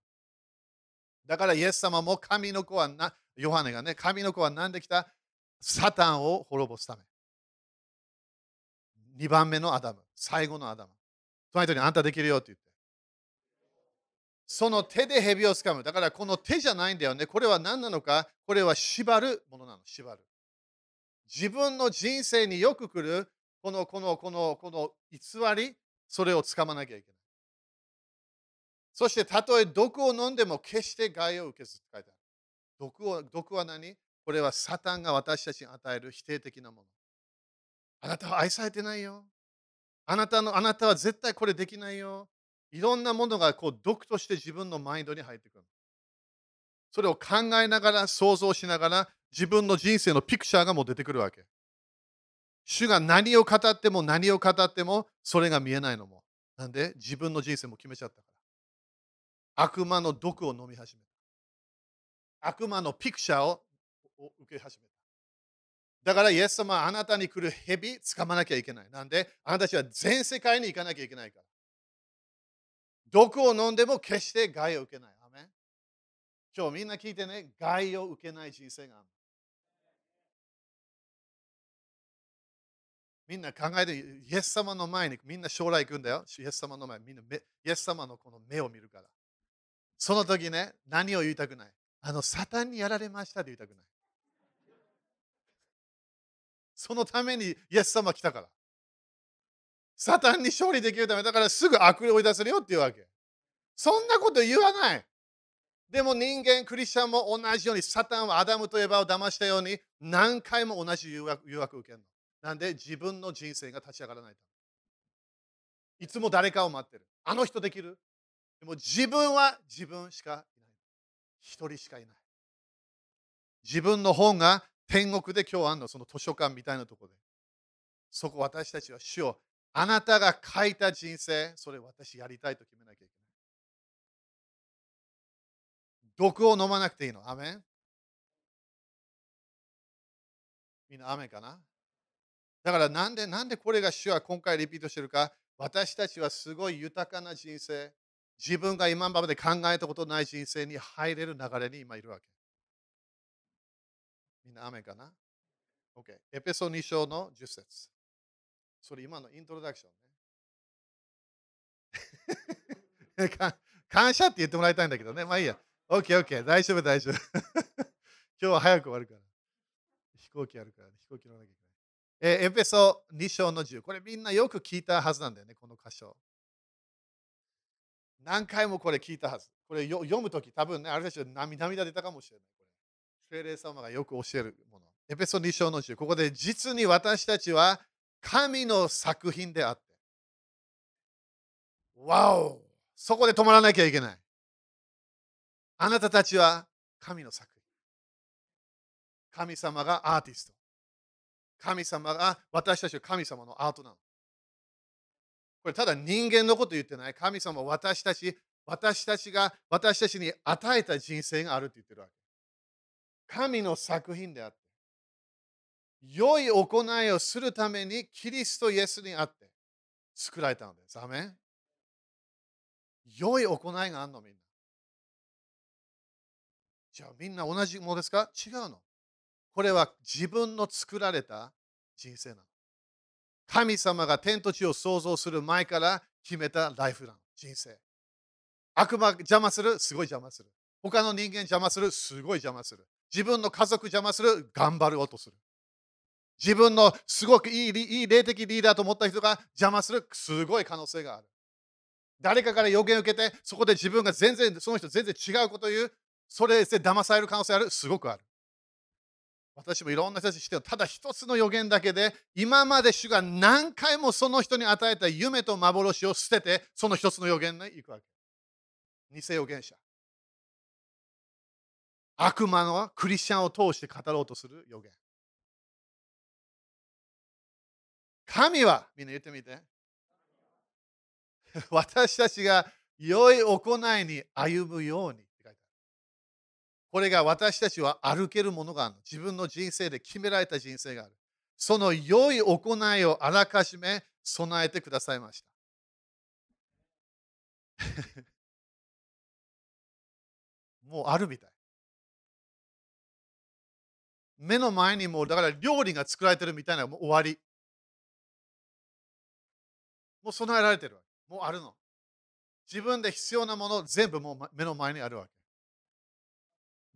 だからイエス様も神の子はな、ヨハネがね、神の子は何で来た？サタンを滅ぼすため。2番目のアダム、最後のアダム。隣人にあんたできるよって言って。その手で蛇をつかむ。だからこの手じゃないんだよね。これは何なのかこれは縛るものなの。縛る。自分の人生によく来るこのこのこのこの偽り、それをつかまなきゃいけない。そしてたとえ毒を飲んでも決して害を受けずって書いてある。毒を毒は何？これはサタンが私たちに与える否定的なもの。あなたは愛されてないよ。あなたのあなたは絶対これできないよ。いろんなものがこう毒として自分のマインドに入ってくる。それを考えながら、想像しながら、自分の人生のピクチャーがもう出てくるわけ。主が何を語っても何を語ってもそれが見えないのも。なんで自分の人生も決めちゃったから。悪魔の毒を飲み始めた。悪魔のピクチャーを受け始めた。だから、イエス様あなたに来る蛇、掴まなきゃいけない。なんで、あなたたちは全世界に行かなきゃいけないから。毒を飲んでも決して害を受けない。アメ今日みんな聞いてね、害を受けない人生がある。みんな考えて、イエス様の前にみんな将来行くんだよ。イエス様の前みんなイエス様のこの目を見るから。その時ね、何を言いたくないあの、サタンにやられましたって言いたくない。そのためにイエス様来たから。サタンに勝利できるためだからすぐ悪霊を追い出せるよって言うわけ。そんなこと言わない。でも人間、クリスチャンも同じように、サタンはアダムとエヴァを騙したように、何回も同じ誘惑誘惑を受けるの。なんで自分の人生が立ち上がらないと。いつも誰かを待ってる。あの人できるでも自分は自分しかいない。一人しかいない。自分の本が天国で今日あんの、その図書館みたいなところで。そこ私たちは主を、あなたが書いた人生、それ私やりたいと決めなきゃいけない。毒を飲まなくていいの。アメン？みんなアメンかな？だからなんで、なんでこれが主は今回リピートしてるか私たちはすごい豊かな人生、自分が今まで考えたことない人生に入れる流れに今いるわけ。みんな雨かな ?OK。エペソ2章の10節それ今のイントロダクションね。[laughs] 感謝って言ってもらいたいんだけどね。まあいいや。OK、OK。大丈夫、大丈夫。[laughs] 今日は早く終わるから。飛行機あるから、ね、飛行機乗らなきゃいけない。えエペソ2章の10。これみんなよく聞いたはずなんだよね、この箇所。何回もこれ聞いたはず。これ読むとき、多分ね、あれでしょ、涙出たかもしれない。聖霊様がよく教えるもの。エペソ2章の10、ここで実に私たちは神の作品であって。わおそこで止まらなきゃいけない。あなたたちは神の作品。神様がアーティスト。神様が私たちは神様のアートなの。これただ人間のこと言ってない。神様は私たち、私たちが私たちに与えた人生があるって言ってるわけ。神の作品であって、良い行いをするためにキリストイエスにあって作られたのです。アメン良い行いがあるのみんな。じゃあみんな同じものですか？違うの。これは自分の作られた人生なの。神様が天と地を創造する前から決めたライフラン、人生。悪魔邪魔するすごい邪魔する。他の人間邪魔するすごい邪魔する。自分の家族邪魔する頑張ろうとする。自分のすごくいいいい霊的リーダーと思った人が邪魔するすごい可能性がある。誰かから予言を受けて、そこで自分が全然、その人全然違うことを言う、それで騙される可能性あるすごくある。私もいろんな人たちしてただ一つの予言だけで、今まで主が何回もその人に与えた夢と幻を捨てて、その一つの予言に行くわけ。偽予言者。悪魔のクリスチャンを通して語ろうとする予言。神は、みんな言ってみて。[laughs] 私たちが良い行いに歩むようにって書いてある。これが私たちは歩けるものがある。自分の人生で決められた人生がある。その良い行いをあらかじめ備えてくださいました。[laughs] もうあるみたい。目の前にもうだから料理が作られてるみたいなもう終わり。もう備えられてるわけ。もうあるの。自分で必要なもの全部もう目の前にあるわけ。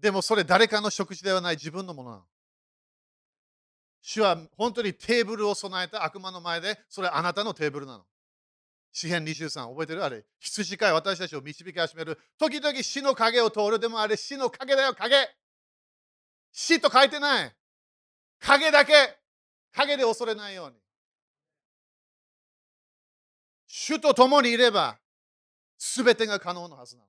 でもそれ誰かの食事ではない自分のものなの。主は本当にテーブルを備えた悪魔の前で、それあなたのテーブルなの。詩篇23、覚えてる？あれ、羊飼い私たちを導き始める。時々死の影を通る。でもあれ死の影だよ、影。死と書いてない。影だけ。影で恐れないように。主と共にいれば、すべてが可能なはずなの。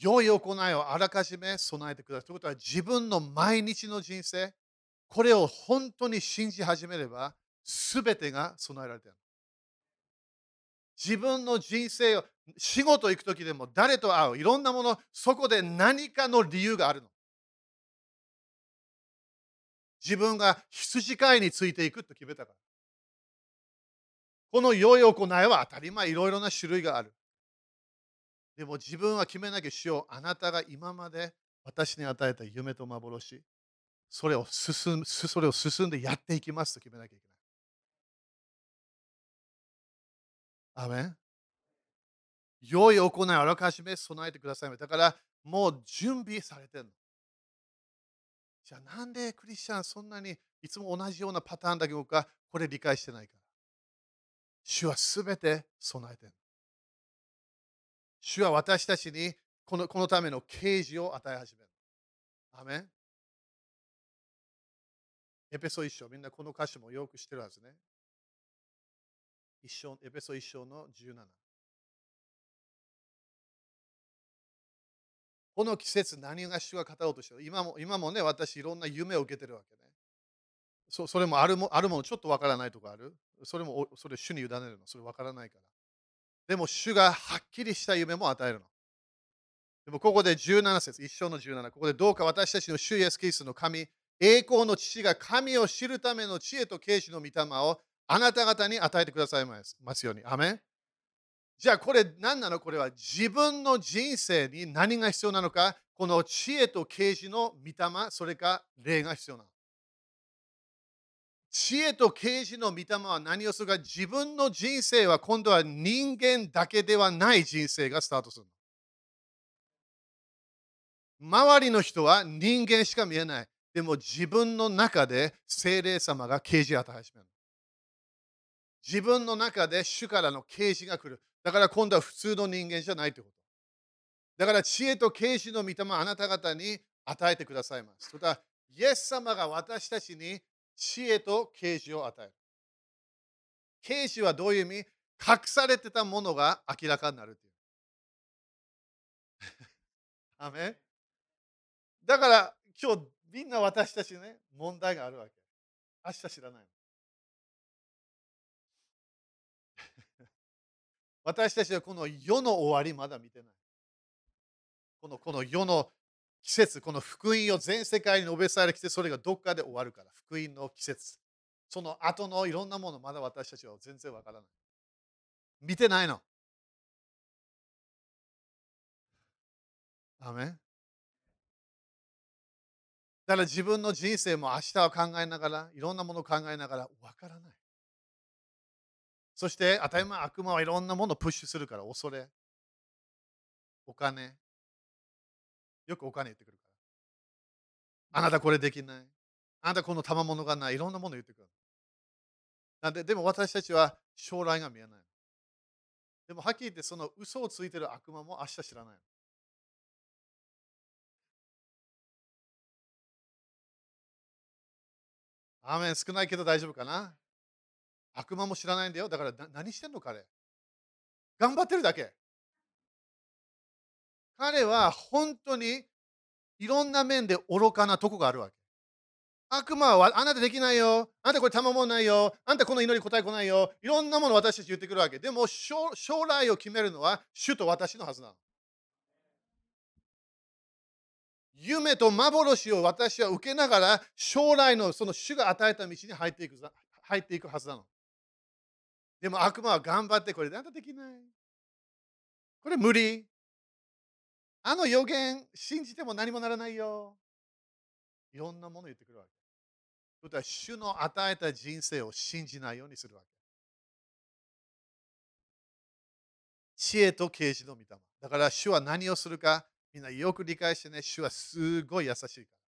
良い行いをあらかじめ備えてください。ということは自分の毎日の人生、これを本当に信じ始めれば、すべてが備えられている。自分の人生を、仕事行く時でも誰と会う、いろんなもの、そこで何かの理由があるの。自分が羊飼いについていくと決めたから。この良い行いは当たり前、いろいろな種類がある。でも自分は決めなきゃしよう。あなたが今まで私に与えた夢と幻、それを進むそれを進んでやっていきますと決めなきゃいけない。アメン良い行いをあらかじめ備えてください。だからもう準備されてるの。じゃあなんでクリスチャンそんなにいつも同じようなパターンだけ動くかこれ理解してないから。主はすべて備えてる。主は私たちにこのこのための啓示を与え始める。アメンエペソ一章、みんなこの歌詞もよく知ってるはずね。一章エペソ一章の17。この季節、何が主が語ろうとしてる今も今もね、私、いろんな夢を受けてるわけね。そそれもあるもあるもの、ちょっとわからないとかある？それもそれ主に委ねるの？それわからないから。でも主がはっきりした夢も与えるの。でもここで17節、一章の17、ここでどうか私たちの主イエスキリストの神、栄光の父が神を知るための知恵と啓示の御霊をあなた方に与えてくださいますように。アメンじゃあこれ何なの？これは自分の人生に何が必要なのか？この知恵と啓示の御霊、それか霊が必要なの？知恵と啓示の御霊は何をするか自分の人生は今度は人間だけではない人生がスタートするの周りの人は人間しか見えない。でも自分の中で精霊様が啓示を与え始める。自分の中で主からの啓示が来る。だから今度は普通の人間じゃないということ。だから知恵と啓示の御霊あなた方に与えてくださいます。また、イエス様が私たちに知恵と啓示を与える。啓示はどういう意味？隠されてたものが明らかになるという。[laughs] アメだから今日みんな私たちね問題があるわけ。明日知らない。私たちはこの世の終わりまだ見てない。このこの世の季節、この福音を全世界に述べされてきて、それがどっかで終わるから、福音の季節。その後のいろんなもの、まだ私たちは全然わからない。見てないの。アメだから自分の人生も明日を考えながら、いろんなものを考えながら、わからない。そして当たり前悪魔はいろんなものをプッシュするから恐れ、お金、よくお金言ってくるから。あなたこれできない。あなたこの賜物がない。いろんなもの言ってくる。なんで、でも私たちは将来が見えない。でもはっきり言ってその嘘をついてる悪魔も明日知らない。アーメン少ないけど大丈夫かな？悪魔も知らないんだよ。だから何してんの彼頑張ってるだけ。彼は本当にいろんな面で愚かなとこがあるわけ。悪魔はあなたできないよ。あなたこれ賜物ないよ。あなたこの祈り答え来ないよ。いろんなもの私たち言ってくるわけ。でも将来を決めるのは主と私のはずなの。夢と幻を私は受けながら将来のその主が与えた道に入っていく入っていくはずなの。でも悪魔は頑張ってこれであんたできない。これ無理。あの予言信じても何もならないよ。いろんなもの言ってくるわけ。それは主の与えた人生を信じないようにするわけ。知恵と啓示の御霊。だから主は何をするかみんなよく理解してね、主はすごい優しいから。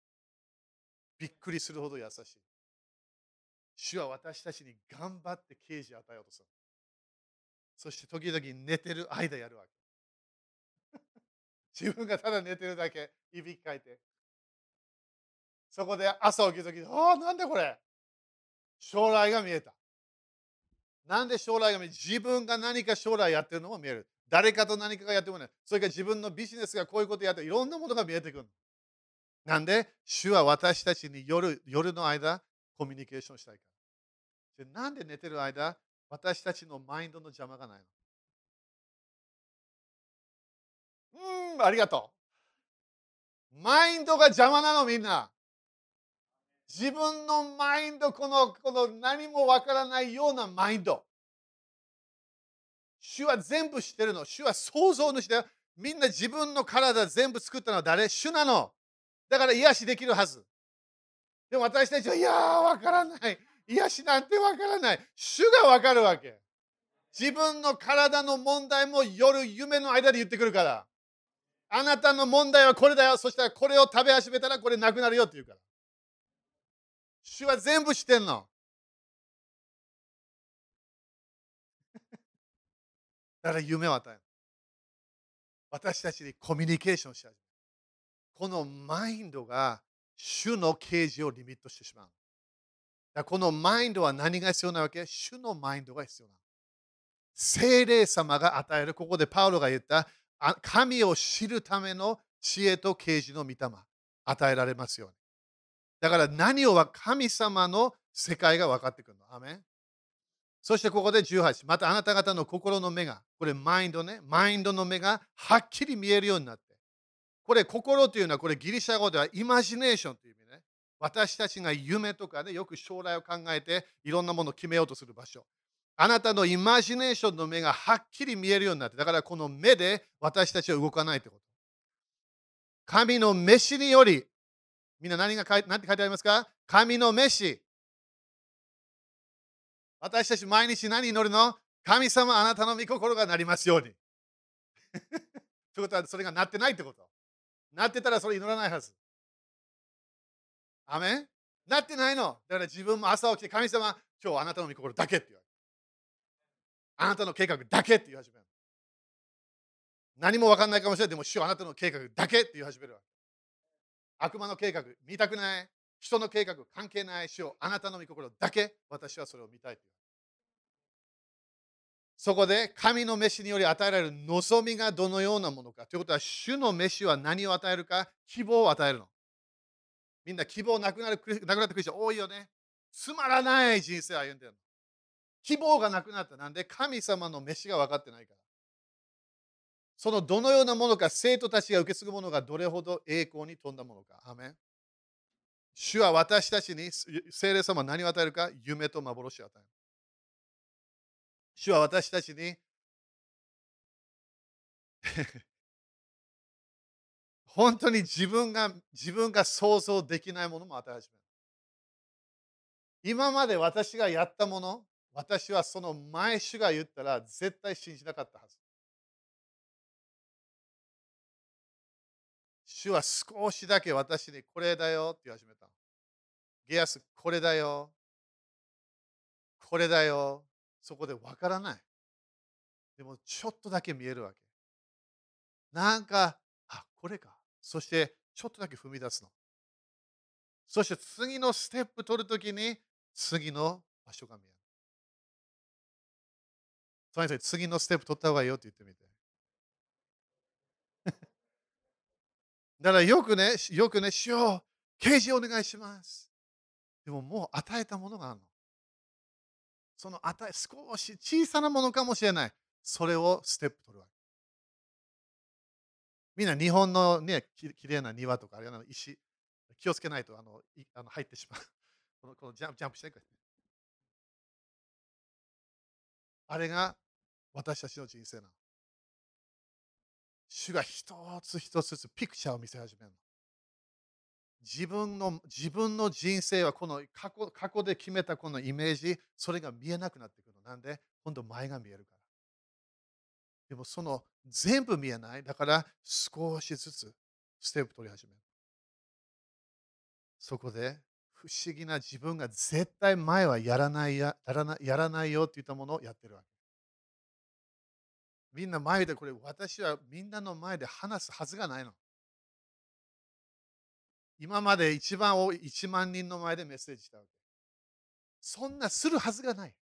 びっくりするほど優しい。主は私たちに頑張って啓示を与えようとする。そして時々寝てる間やるわけ。[laughs] 自分がただ寝てるだけ、いびきかいて。そこで朝起きるとき、ああ、なんでこれ将来が見えた。なんで将来が見えた自分が何か将来やってるのも見える。誰かと何かがやってもね、それから自分のビジネスがこういうことやっていろんなものが見えてくる。なんで、主は私たちに夜夜の間、コミュニケーションしたいから。じゃなんで寝てる間、私たちのマインドの邪魔がないの？うん、ありがとう。マインドが邪魔なの、みんな。自分のマインド、このこの何もわからないようなマインド。主は全部知ってるの。主は創造主だよ。みんな自分の体全部作ったのは誰？主なの。だから癒しできるはず。でも私たちは、いやー、わからない。癒しなんてわからない。主がわかるわけ。自分の体の問題も夜夢の間で言ってくるから。あなたの問題はこれだよ。そしたらこれを食べ始めたらこれなくなるよって言うから。主は全部知ってんの。[laughs] だから夢を与える。私たちにコミュニケーションし始める。このマインドが主の啓示をリミットしてしまう。だこのマインドは何が必要なわけ？主のマインドが必要なの。精霊様が与える、ここでパウロが言った神を知るための知恵と啓示の御霊与えられますように。だから何をは神様の世界が分かってくるの？アメンそしてここで18。またあなた方の心の目が、これマインドね、マインドの目がはっきり見えるようになって。これ心というのはこれギリシャ語ではイマジネーションという意味ね。私たちが夢とか、ね、よく将来を考えていろんなものを決めようとする場所。あなたのイマジネーションの目がはっきり見えるようになって、だからこの目で私たちは動かないってこと。神の飯により、みんな何が書い何て書いてありますか？神の飯。私たち毎日何祈るの？神様あなたの御心がなりますように。ということはそれがなってないってこと。なってたらそれ祈らないはず。アメンなってないの。だから自分も朝起きて神様、今日あなたの御心だけって言われる。あなたの計画だけって言い始める。何も分かんないかもしれない。でも、主はあなたの計画だけって言い始めるわけ。悪魔の計画、見たくない？人の計画、関係ない？主をあなたの御心だけ、私はそれを見たいとそこで神の飯により与えられる望みがどのようなものか。ということは、主の飯は何を与えるか、希望を与えるの。みんな希望なくなるなくなったクリスチャン多いよね。つまらない人生を歩んでるの。希望がなくなった。なんで？神様の飯が分かってないから。そのどのようなものか、生徒たちが受け継ぐものがどれほど栄光に富んだものか。アメン主は私たちに聖霊様は何を与えるか？夢と幻を与える。主は私たちに本当に自分が自分が想像できないものも与え始める。今まで私がやったもの、私はその前主が言ったら絶対信じなかったはず。主は少しだけ私にこれだよって言い始めた。ゲアス、これだよ。これだよ。そこでわからない。でもちょっとだけ見えるわけ。なんか、あ、これか。そしてちょっとだけ踏み出すの。そして次のステップ取るときに次の場所が見える。それ次のステップ取った方がいいよって言ってみて。だからよくね、よくね、しよう、刑事お願いします。でももう与えたものがあるの。その与え、少し小さなものかもしれない。それをステップ取るわけ。みんな日本のね、きれいな庭とか、あれの石、気をつけないとあのいあの入ってしまう。[laughs] このこのジャンプジャンプしてくれ。あれが私たちの人生なの。主が一つ一つずつピクチャーを見せ始めるの。自分の自分の人生はこの過去過去で決めたこのイメージ、それが見えなくなってくるの。なんで？今度前が見えるから。でもその全部見えない？だから少しずつステップ取り始める。そこで不思議な自分が絶対前はやらないややらなやらないよって言ったものをやってるわけ。みんな前でこれ私はみんなの前で話すはずがないの。今まで一番多い1万人の前でメッセージしたわけ。そんなするはずがない。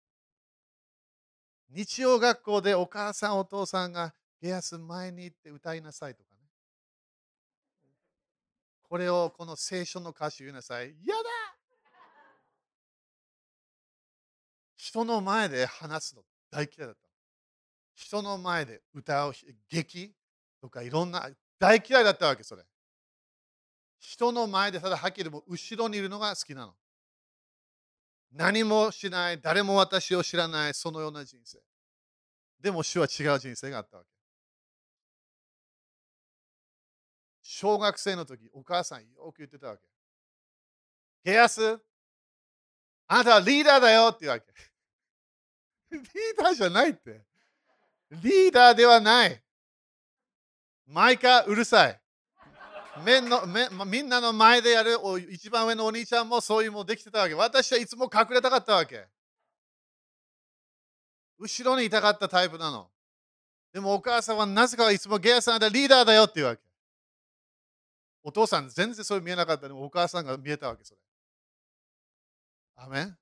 日曜学校でお母さんお父さんがゲアス前に行って歌いなさいとかね。これをこの聖書の歌詞言いなさい。やだ人の前で話すの大嫌いだった。人の前で歌う劇とかいろんな大嫌いだったわけそれ。人の前でただはっきりも後ろにいるのが好きなの。何もしない、誰も私を知らない、そのような人生。でも主は違う人生があったわけ。小学生の時、お母さんよく言ってたわけ。ゲアス、あなたはリーダーだよって言うわけ。リーダーじゃないって。リーダーではない。毎回うるさい。めのめみんなの前でやる一番上のお兄ちゃんもそういうもできてたわけ。私はいつも隠れたかったわけ。後ろにいたかったタイプなの。でもお母さんはなぜかいつもゲアさんだリーダーだよって言うわけ。お父さん全然そう見えなかったでもお母さんが見えたわけそれ。アメン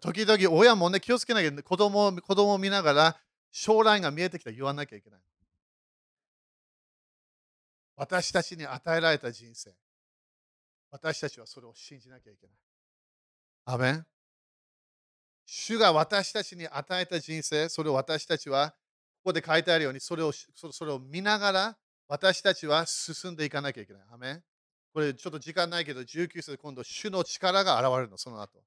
時々親もね気をつけなきゃ子供子供を見ながら将来が見えてきたら言わなきゃいけない。私たちに与えられた人生。私たちはそれを信じなきゃいけない。アメン主が私たちに与えた人生、それを私たちは、ここで書いてあるように、それをそれを見ながら、私たちは進んでいかなきゃいけない。アメこれちょっと時間ないけど、19節今度、主の力が現れるの、その後。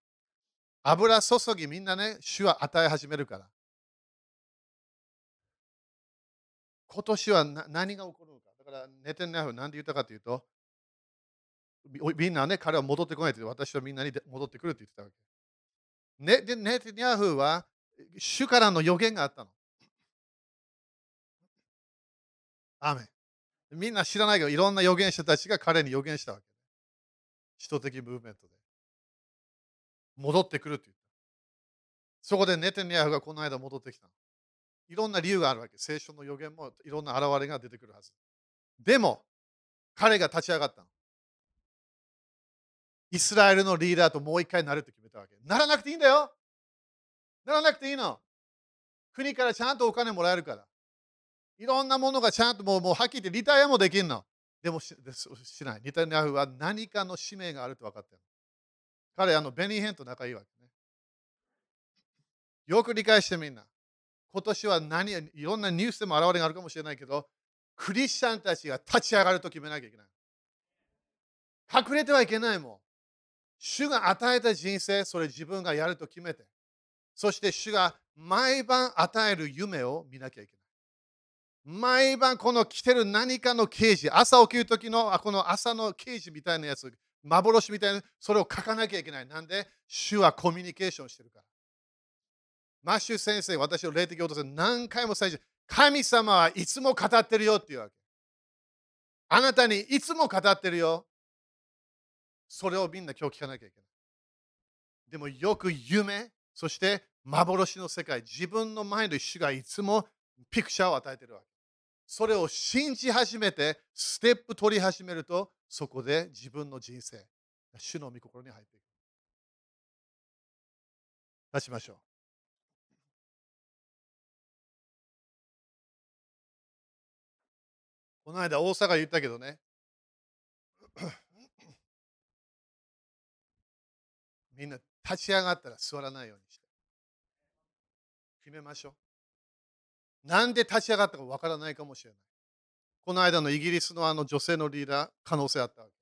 油注ぎ、みんなね、主は与え始めるから。今年は何が起こるのか。だから、ネテンヤフ何で言ったかというと、みんなね、彼は戻ってこないって私はみんなに戻ってくるって言ってたわけ。ネでネテニヤフは主からの予言があったの。アメみんな知らないけど、いろんな預言者たちが彼に予言したわけ。首都的ムーブメントで。戻ってくるって言った。そこでネテニヤフがこの間戻ってきた。いろんな理由があるわけ。聖書の予言もいろんな現れが出てくるはず。でも、彼が立ち上がったの。イスラエルのリーダーともう一回なると決めたわけ。ならなくていいんだよ。ならなくていいの。国からちゃんとお金もらえるから。いろんなものがちゃんともうもうはっきり言ってリタイアもできるの。でもししない。リタイアは何かの使命があると分かってる。彼、あのベニーヘンと仲いいわけね。よく理解してみんな。今年は何いろんなニュースでも現れがあるかもしれないけど、クリスチャンたちが立ち上がると決めなきゃいけない。隠れてはいけないもん。主が与えた人生、それ自分がやると決めて。そして主が毎晩与える夢を見なきゃいけない。毎晩この来てる何かの刑事、朝起きる時のこの朝の刑事みたいなやつ、幻みたいな、それを書かなきゃいけない。なんで、主はコミュニケーションしてるから。マッシュ先生、私の霊的応答で何回も最初、神様はいつも語ってるよっていうわけ。あなたにいつも語ってるよ。それをみんな今日聞かなきゃいけない。でもよく夢、そして幻の世界、自分の前の主がいつもピクチャーを与えてるわけ。それを信じ始めて、ステップ取り始めると、そこで自分の人生、主の御心に入っていく。立ちましょう。この間大阪言ったけどね。みんな立ち上がったら座らないようにして。決めましょう。なんで立ち上がったかわからないかもしれない。この間のイギリスのあの女性のリーダー、可能性あったわけ。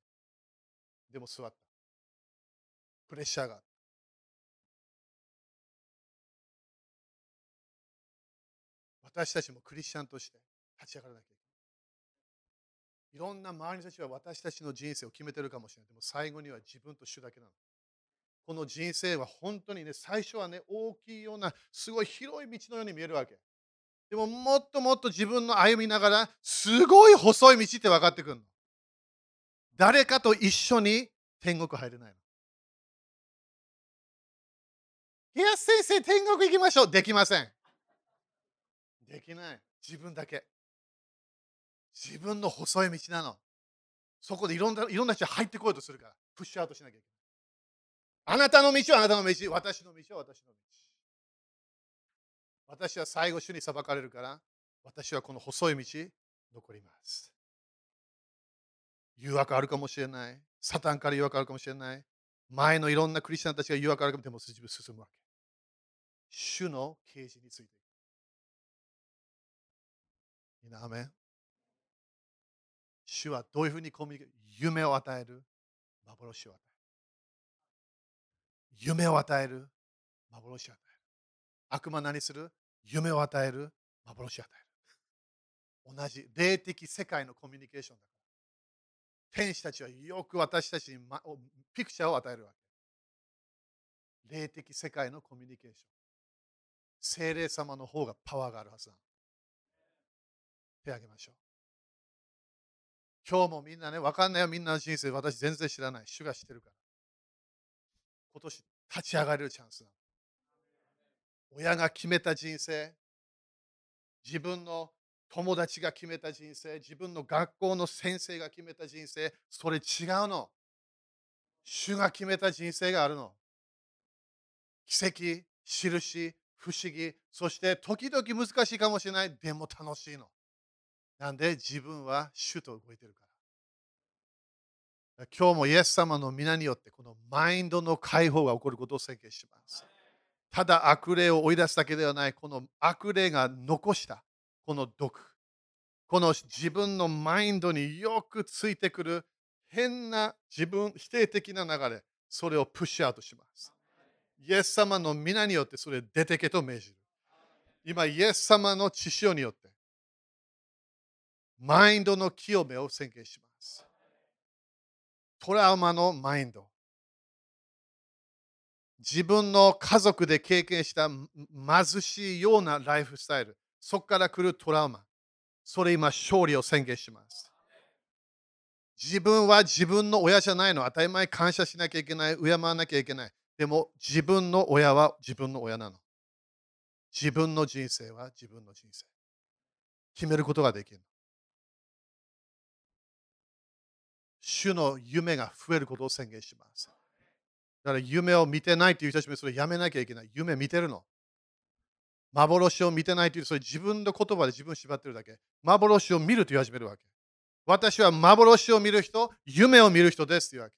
でも座った。プレッシャーがあった。私たちもクリスチャンとして立ち上がらなきゃいけない。いろんな周りの人たちは私たちの人生を決めてるかもしれない。でも最後には自分と主だけなの。この人生は本当にね、最初はね、大きいような、すごい広い道のように見えるわけ。でももっともっと自分の歩みながら、すごい細い道って分かってくるの。誰かと一緒に天国入れないの。いや、先生、天国行きましょう。できません。できない。自分だけ。自分の細い道なの。そこでいろんないろんな人入ってこようとするから、プッシュアウトしなきゃいけない。あなたの道はあなたの道、私の道は私の道。私は最後主に裁かれるから、私はこの細い道、残ります。誘惑あるかもしれない。サタンから誘惑あるかもしれない。前のいろんなクリスチャンたちが誘惑あるかもでも自分進むわけ。主の啓示についていく。みんな、アメ主はどういうふうにコミュニケ夢を与える幻を与える。夢を与える幻を与える。悪魔何する夢を与える幻を与える。同じ霊的世界のコミュニケーションだから。天使たちはよく私たちに、ま、ピクチャーを与えるわけ。霊的世界のコミュニケーション。精霊様の方がパワーがあるはずだ。手を挙げましょう。今日もみんなね、わかんないよ、みんなの人生。私全然知らない。主が知ってるから。今年立ち上がれるチャンスなの。親が決めた人生、自分の友達が決めた人生、自分の学校の先生が決めた人生、それ違うの。主が決めた人生があるの。奇跡、印、不思議、そして時々難しいかもしれない、でも楽しいの。なんで自分は主と動いてるから。今日もイエス様の皆によってこのマインドの解放が起こることを宣言します。ただ悪霊を追い出すだけではない、この悪霊が残したこの毒、この自分のマインドによくついてくる変な自分、否定的な流れ、それをプッシュアウトします。イエス様の皆によってそれ出てけと命じる。今、イエス様の知潮によって、マインドの清めを宣言します。トラウマのマインド。自分の家族で経験した貧しいようなライフスタイル。そこから来るトラウマ。それ今勝利を宣言します。自分は自分の親じゃないの。当たり前感謝しなきゃいけない。敬わなきゃいけない。でも自分の親は自分の親なの。自分の人生は自分の人生。決めることができる。主の夢が増えることを宣言します。だから夢を見てないという人たちもそれやめなきゃいけない。夢見てるの。幻を見てないという、それ自分の言葉で自分を縛ってるだけ。幻を見ると言い始めるわけ。私は幻を見る人、夢を見る人ですというわけ。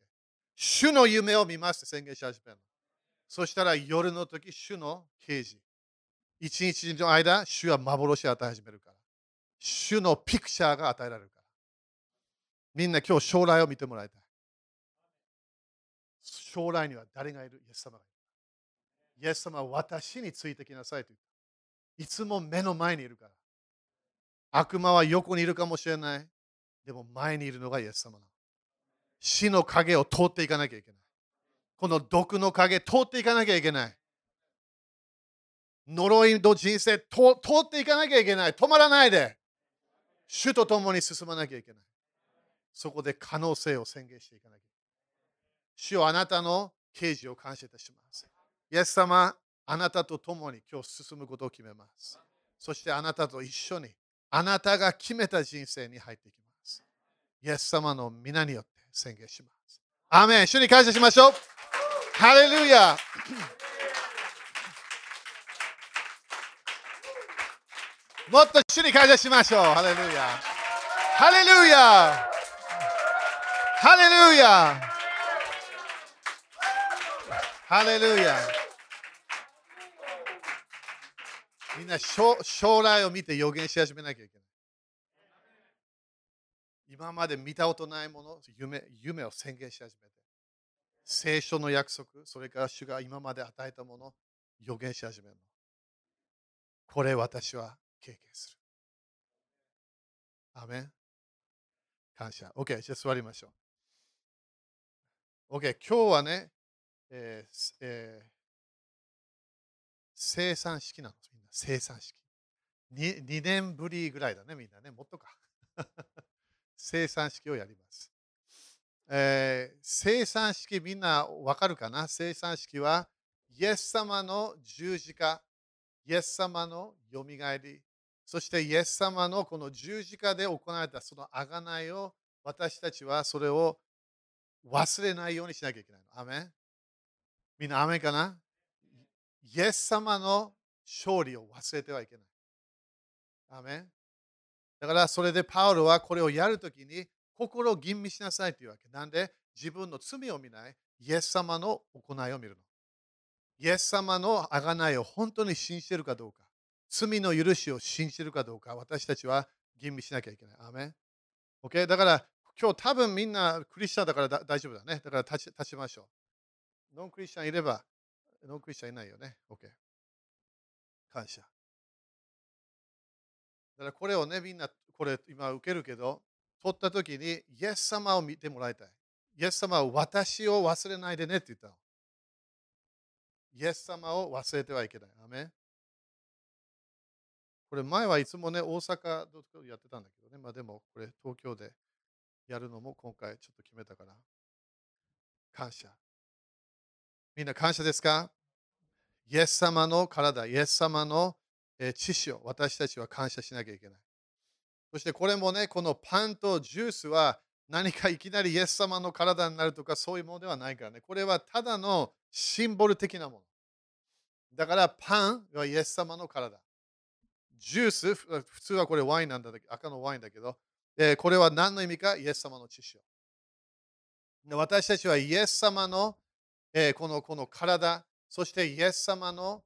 主の夢を見ますって宣言し始めるの。そしたら夜の時、主の刑事。一日の間、主は幻を与え始めるから。主のピクチャーが与えられるから。みんな今日将来を見てもらいたい。将来には誰がいる？イエス様がいる。イエス様は私についてきなさいと言った。いつも目の前にいるから。悪魔は横にいるかもしれない。でも前にいるのがイエス様の。死の影を通っていかなきゃいけない。この毒の影通っていかなきゃいけない。呪いの人生通っていかなきゃいけない。止まらないで。主と共に進まなきゃいけない。そこで可能性を宣言していかなきゃいけない。主をあなたの刑事を感謝いたします。イエス様、あなたと共に今日進むことを決めます。そしてあなたと一緒にあなたが決めた人生に入っていきます。イエス様の皆によって宣言します。アーメン主に感謝しましょう。ハレルヤもっと主に感謝しましょう。ハレルヤハレルヤハレルヤハレルヤみんな将来を見て予言し始めなきゃいけない。今まで見たことないもの、夢夢を宣言し始めて。聖書の約束、それから主が今まで与えたもの、予言し始めるの。これ私は経験する。アメン感謝。OK、じゃあ座りましょう。OK、今日はね、えーえー、生産式なんです。みんな生産式2。2年ぶりぐらいだね、みんなね。もっとか。[laughs] 生産式をやります。えー、生産式みんなわかるかな？生産式はイエス様の十字架、イエス様のよみがえり、そしてイエス様のこの十字架で行われたその贖いを私たちはそれを忘れないようにしなきゃいけないの。アメンみんなアメかなイエス様の勝利を忘れてはいけない。アメだからそれでパウロはこれをやるときに心を吟味しなさいというわけ。なんで自分の罪を見ないイエス様の行いを見るの。イエス様の贖いを本当に信じているかどうか。罪の許しを信じているかどうか私たちは吟味しなきゃいけない。アメン OK? だから今日多分みんなクリスチャンだから大丈夫だね。だから立ち立ちましょう。ノンクリスチャンいれば、ノンクリスチャンいないよね。OK。感謝。だからこれをね、みんなこれ今受けるけど、取った時にイエス様を見てもらいたい。イエス様は私を忘れないでねって言ったの。イエス様を忘れてはいけない。アメこれ前はいつもね、大阪でやってたんだけどね、まあでもこれ東京でやるのも今回ちょっと決めたから。感謝。みんな感謝ですか？イエス様の体、イエス様の知識を私たちは感謝しなきゃいけない。そしてこれもね、このパンとジュースは何かいきなりイエス様の体になるとかそういうものではないからね。これはただのシンボル的なもの。だからパンはイエス様の体。ジュース、普通はこれワインなんだけど、赤のワインだけど、え、これは何の意味か？イエス様の知識を。私たちはイエス様の、え、このこの体、そしてイエス様の、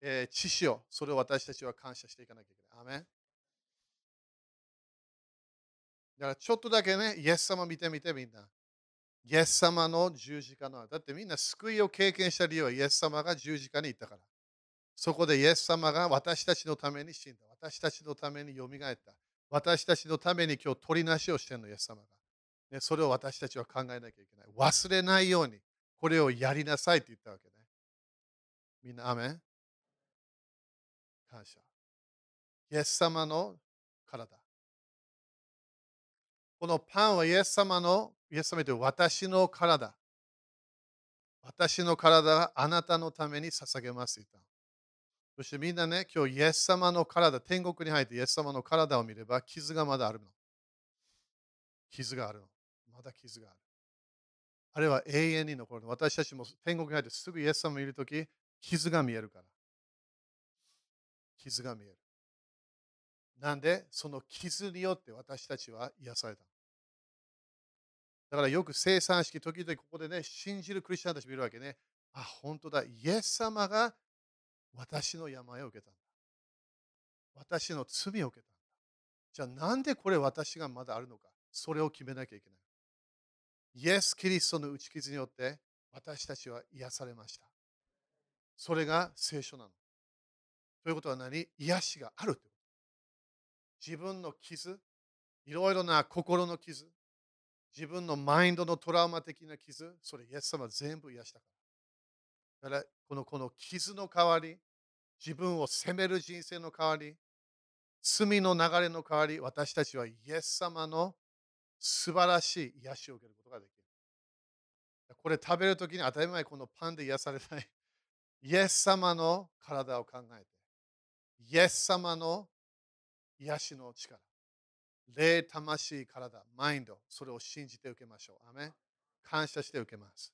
えー、知識を、それを私たちは感謝していかなきゃいけない。アメンだからちょっとだけね、イエス様見てみてみんな。イエス様の十字架の。だってみんな救いを経験した理由はイエス様が十字架に行ったから。そこでイエス様が私たちのために死んだ。私たちのためによみがえった。私たちのために今日取りなしをしてるの、イエス様が。ね、それを私たちは考えなきゃいけない。忘れないようにこれをやりなさいって言ったわけね。みんな、アメン？感謝。イエス様の体。このパンはイエス様の、イエス様と私の体。私の体があなたのために捧げます。そしてみんなね、今日イエス様の体、天国に入ってイエス様の体を見れば傷がまだあるの。傷があるの。まだ傷がある。あれは永遠に残る。私たちも天国に入ってすぐイエス様を見るとき、傷が見えるから。傷が見える。なんで、その傷によって私たちは癒された。だからよく生産式、時々ここでね、信じるクリスチャンたち見るわけね。あ、本当だ。イエス様が私の病を受けたんだ。私の罪を受けたんだ。じゃあなんでこれ私がまだあるのか。それを決めなきゃいけない。イエス・キリストの打ち傷によって私たちは癒されました。それが聖書なの。ということは何？癒しがあるってこと。自分の傷、いろいろな心の傷、自分のマインドのトラウマ的な傷、それイエス様全部癒したから。だからこのこの傷の代わり、自分を責める人生の代わり、罪の流れの代わり、私たちはイエス様の素晴らしい癒しを受けることができる。これ食べるときに当たり前このパンで癒されない。[laughs] イエス様の体を考えて、イエス様の癒しの力、霊、魂、体、マインド、それを信じて受けましょう。アメ感謝して受けます。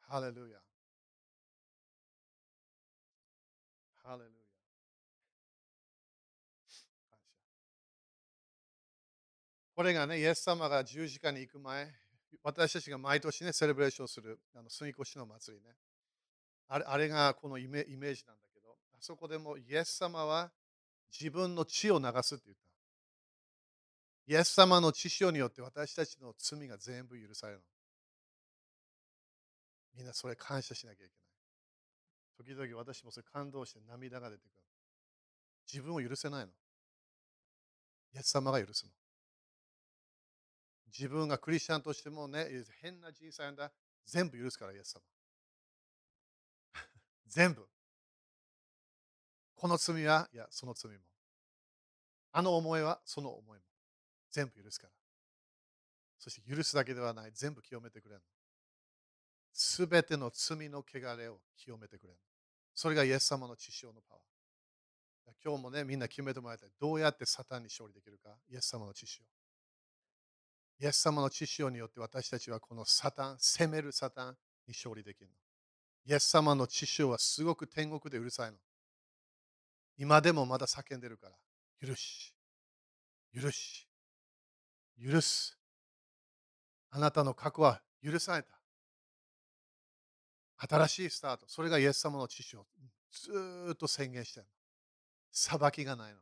ハレルヤ。これがね、イエス様が十字架に行く前、私たちが毎年ね、セレブレーションするあの杉越しの祭りね。あれあれがこのイメイメージなんだけど、あそこでもイエス様は自分の血を流すって言った。イエス様の血潮によって私たちの罪が全部許されるの。みんなそれ感謝しなきゃいけない。時々私もそれ感動して涙が出てくる。自分を許せないの。イエス様が許すの。自分がクリスチャンとしてもね、変な人生なんだ。全部許すから、イエス様。[laughs] 全部。この罪は、いや、その罪も。あの思いは、その思いも。全部許すから。そして許すだけではない。全部清めてくれるの。すべての罪の汚れを清めてくれる。それがイエス様の血潮のパワー。今日もね、みんな決めてもらいたい。どうやってサタンに勝利できるか。イエス様の血潮。イエス様の知潮によって私たちはこのサタン、攻めるサタンに勝利できるの。イエス様の知潮はすごく天国でうるさいの。今でもまだ叫んでるから。許し、許し、許す。あなたの過去は許された。新しいスタート。それがイエス様の知潮。ずっと宣言してるの。裁きがないの。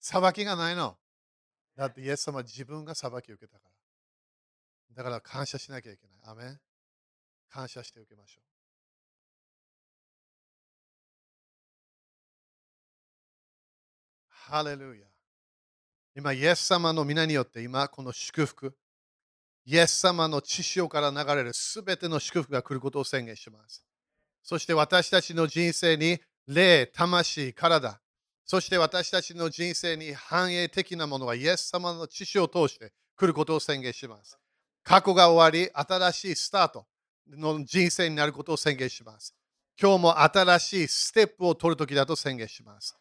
裁きがないの。だってイエス様は自分が裁きを受けたから。だから感謝しなきゃいけない。アメン感謝して受けましょう。ハレルヤ。今、イエス様の皆によって今、この祝福、イエス様の血潮から流れるすべての祝福が来ることを宣言します。そして私たちの人生に霊、魂、体、そして私たちの人生に繁栄的なものはイエス様の知識を通して来ることを宣言します。過去が終わり、新しいスタートの人生になることを宣言します。今日も新しいステップを取るときだと宣言します。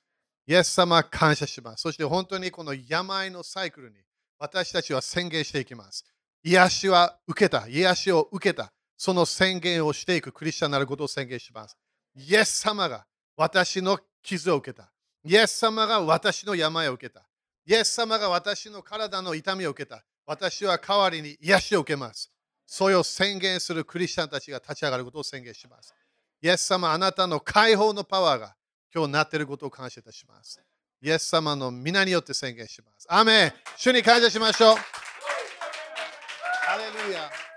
イエス様感謝します。そして本当にこの病のサイクルに私たちは宣言していきます。癒しは受けた、癒しを受けた、その宣言をしていくクリスチャンになることを宣言します。イエス様が私の傷を受けた。イエス様が私の病を受けた。イエス様が私の体の痛みを受けた。私は代わりに癒しを受けます。それを宣言するクリスチャンたちが立ち上がることを宣言します。イエス様、あなたの解放のパワーが今日なっていることを感謝いたします。イエス様の皆によって宣言します。アメン主に感謝しましょう。ハレルヤ。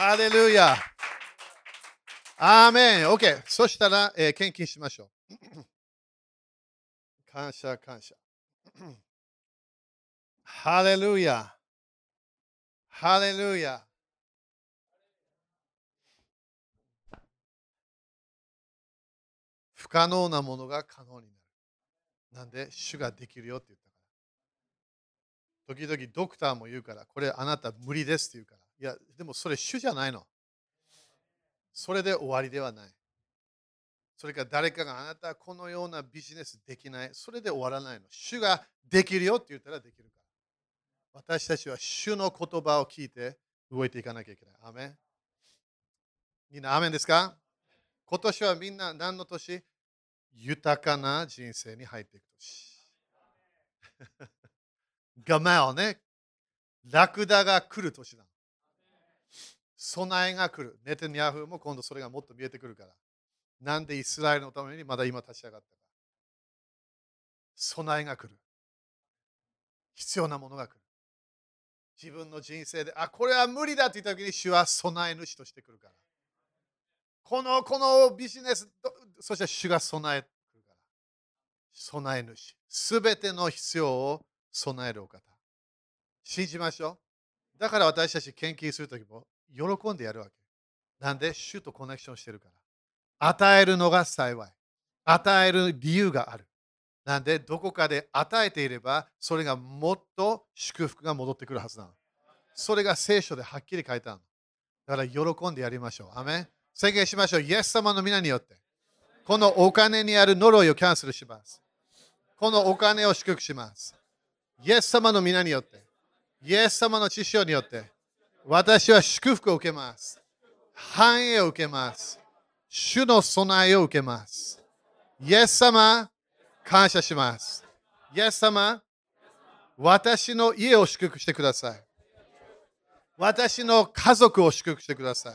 ハレルヤ。アーメン。OK。そしたら、えー、献金しましょう。[coughs] 感謝、感謝。ハレルヤ。ハレルヤ。不可能なものが可能になる。なんで、主ができるよって言ったから。時々ドクターも言うから、これあなた無理ですって言うから。いや、でもそれ主じゃないの。それで終わりではない。それから誰かがあなたはこのようなビジネスできない。それで終わらないの。主ができるよって言ったらできるから。私たちは主の言葉を聞いて動いていかなきゃいけない。アメンみんな、アメンですか？今年はみんな何の年？豊かな人生に入っていく年。[laughs] ガマオね。ラクダが来る年なの。備えが来る。ネテニヤフも今度それがもっと見えてくるから。なんでイスラエルのためにまだ今立ち上がったか。備えが来る。必要なものが来る。自分の人生で、あ、これは無理だって言った時に主は備え主としてくるから。この、このビジネス、そして主が備えくるから。備え主。すべての必要を備えるお方。信じましょう。だから私たち献金するときも喜んでやるわけ。なんで主とコネクションしてるから。与えるのが幸い。与える理由がある。なんでどこかで与えていればそれがもっと祝福が戻ってくるはずなの。それが聖書ではっきり書いたの。だから喜んでやりましょう。アメン宣言しましょう。イエス様の皆によって。このお金にある呪いをキャンセルします。このお金を祝福します。イエス様の皆によって。イエス様の知識によって。私は祝福を受けます。繁栄を受けます。主の備えを受けます。イエス様、感謝します。イエス様、私の家を祝福してください。私の家族を祝福してください。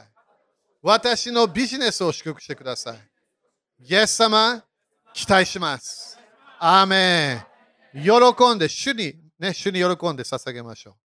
私のビジネスを祝福してください。イエス様、期待します。アーメン。喜んで、主に、ね、主に喜んで捧げましょう。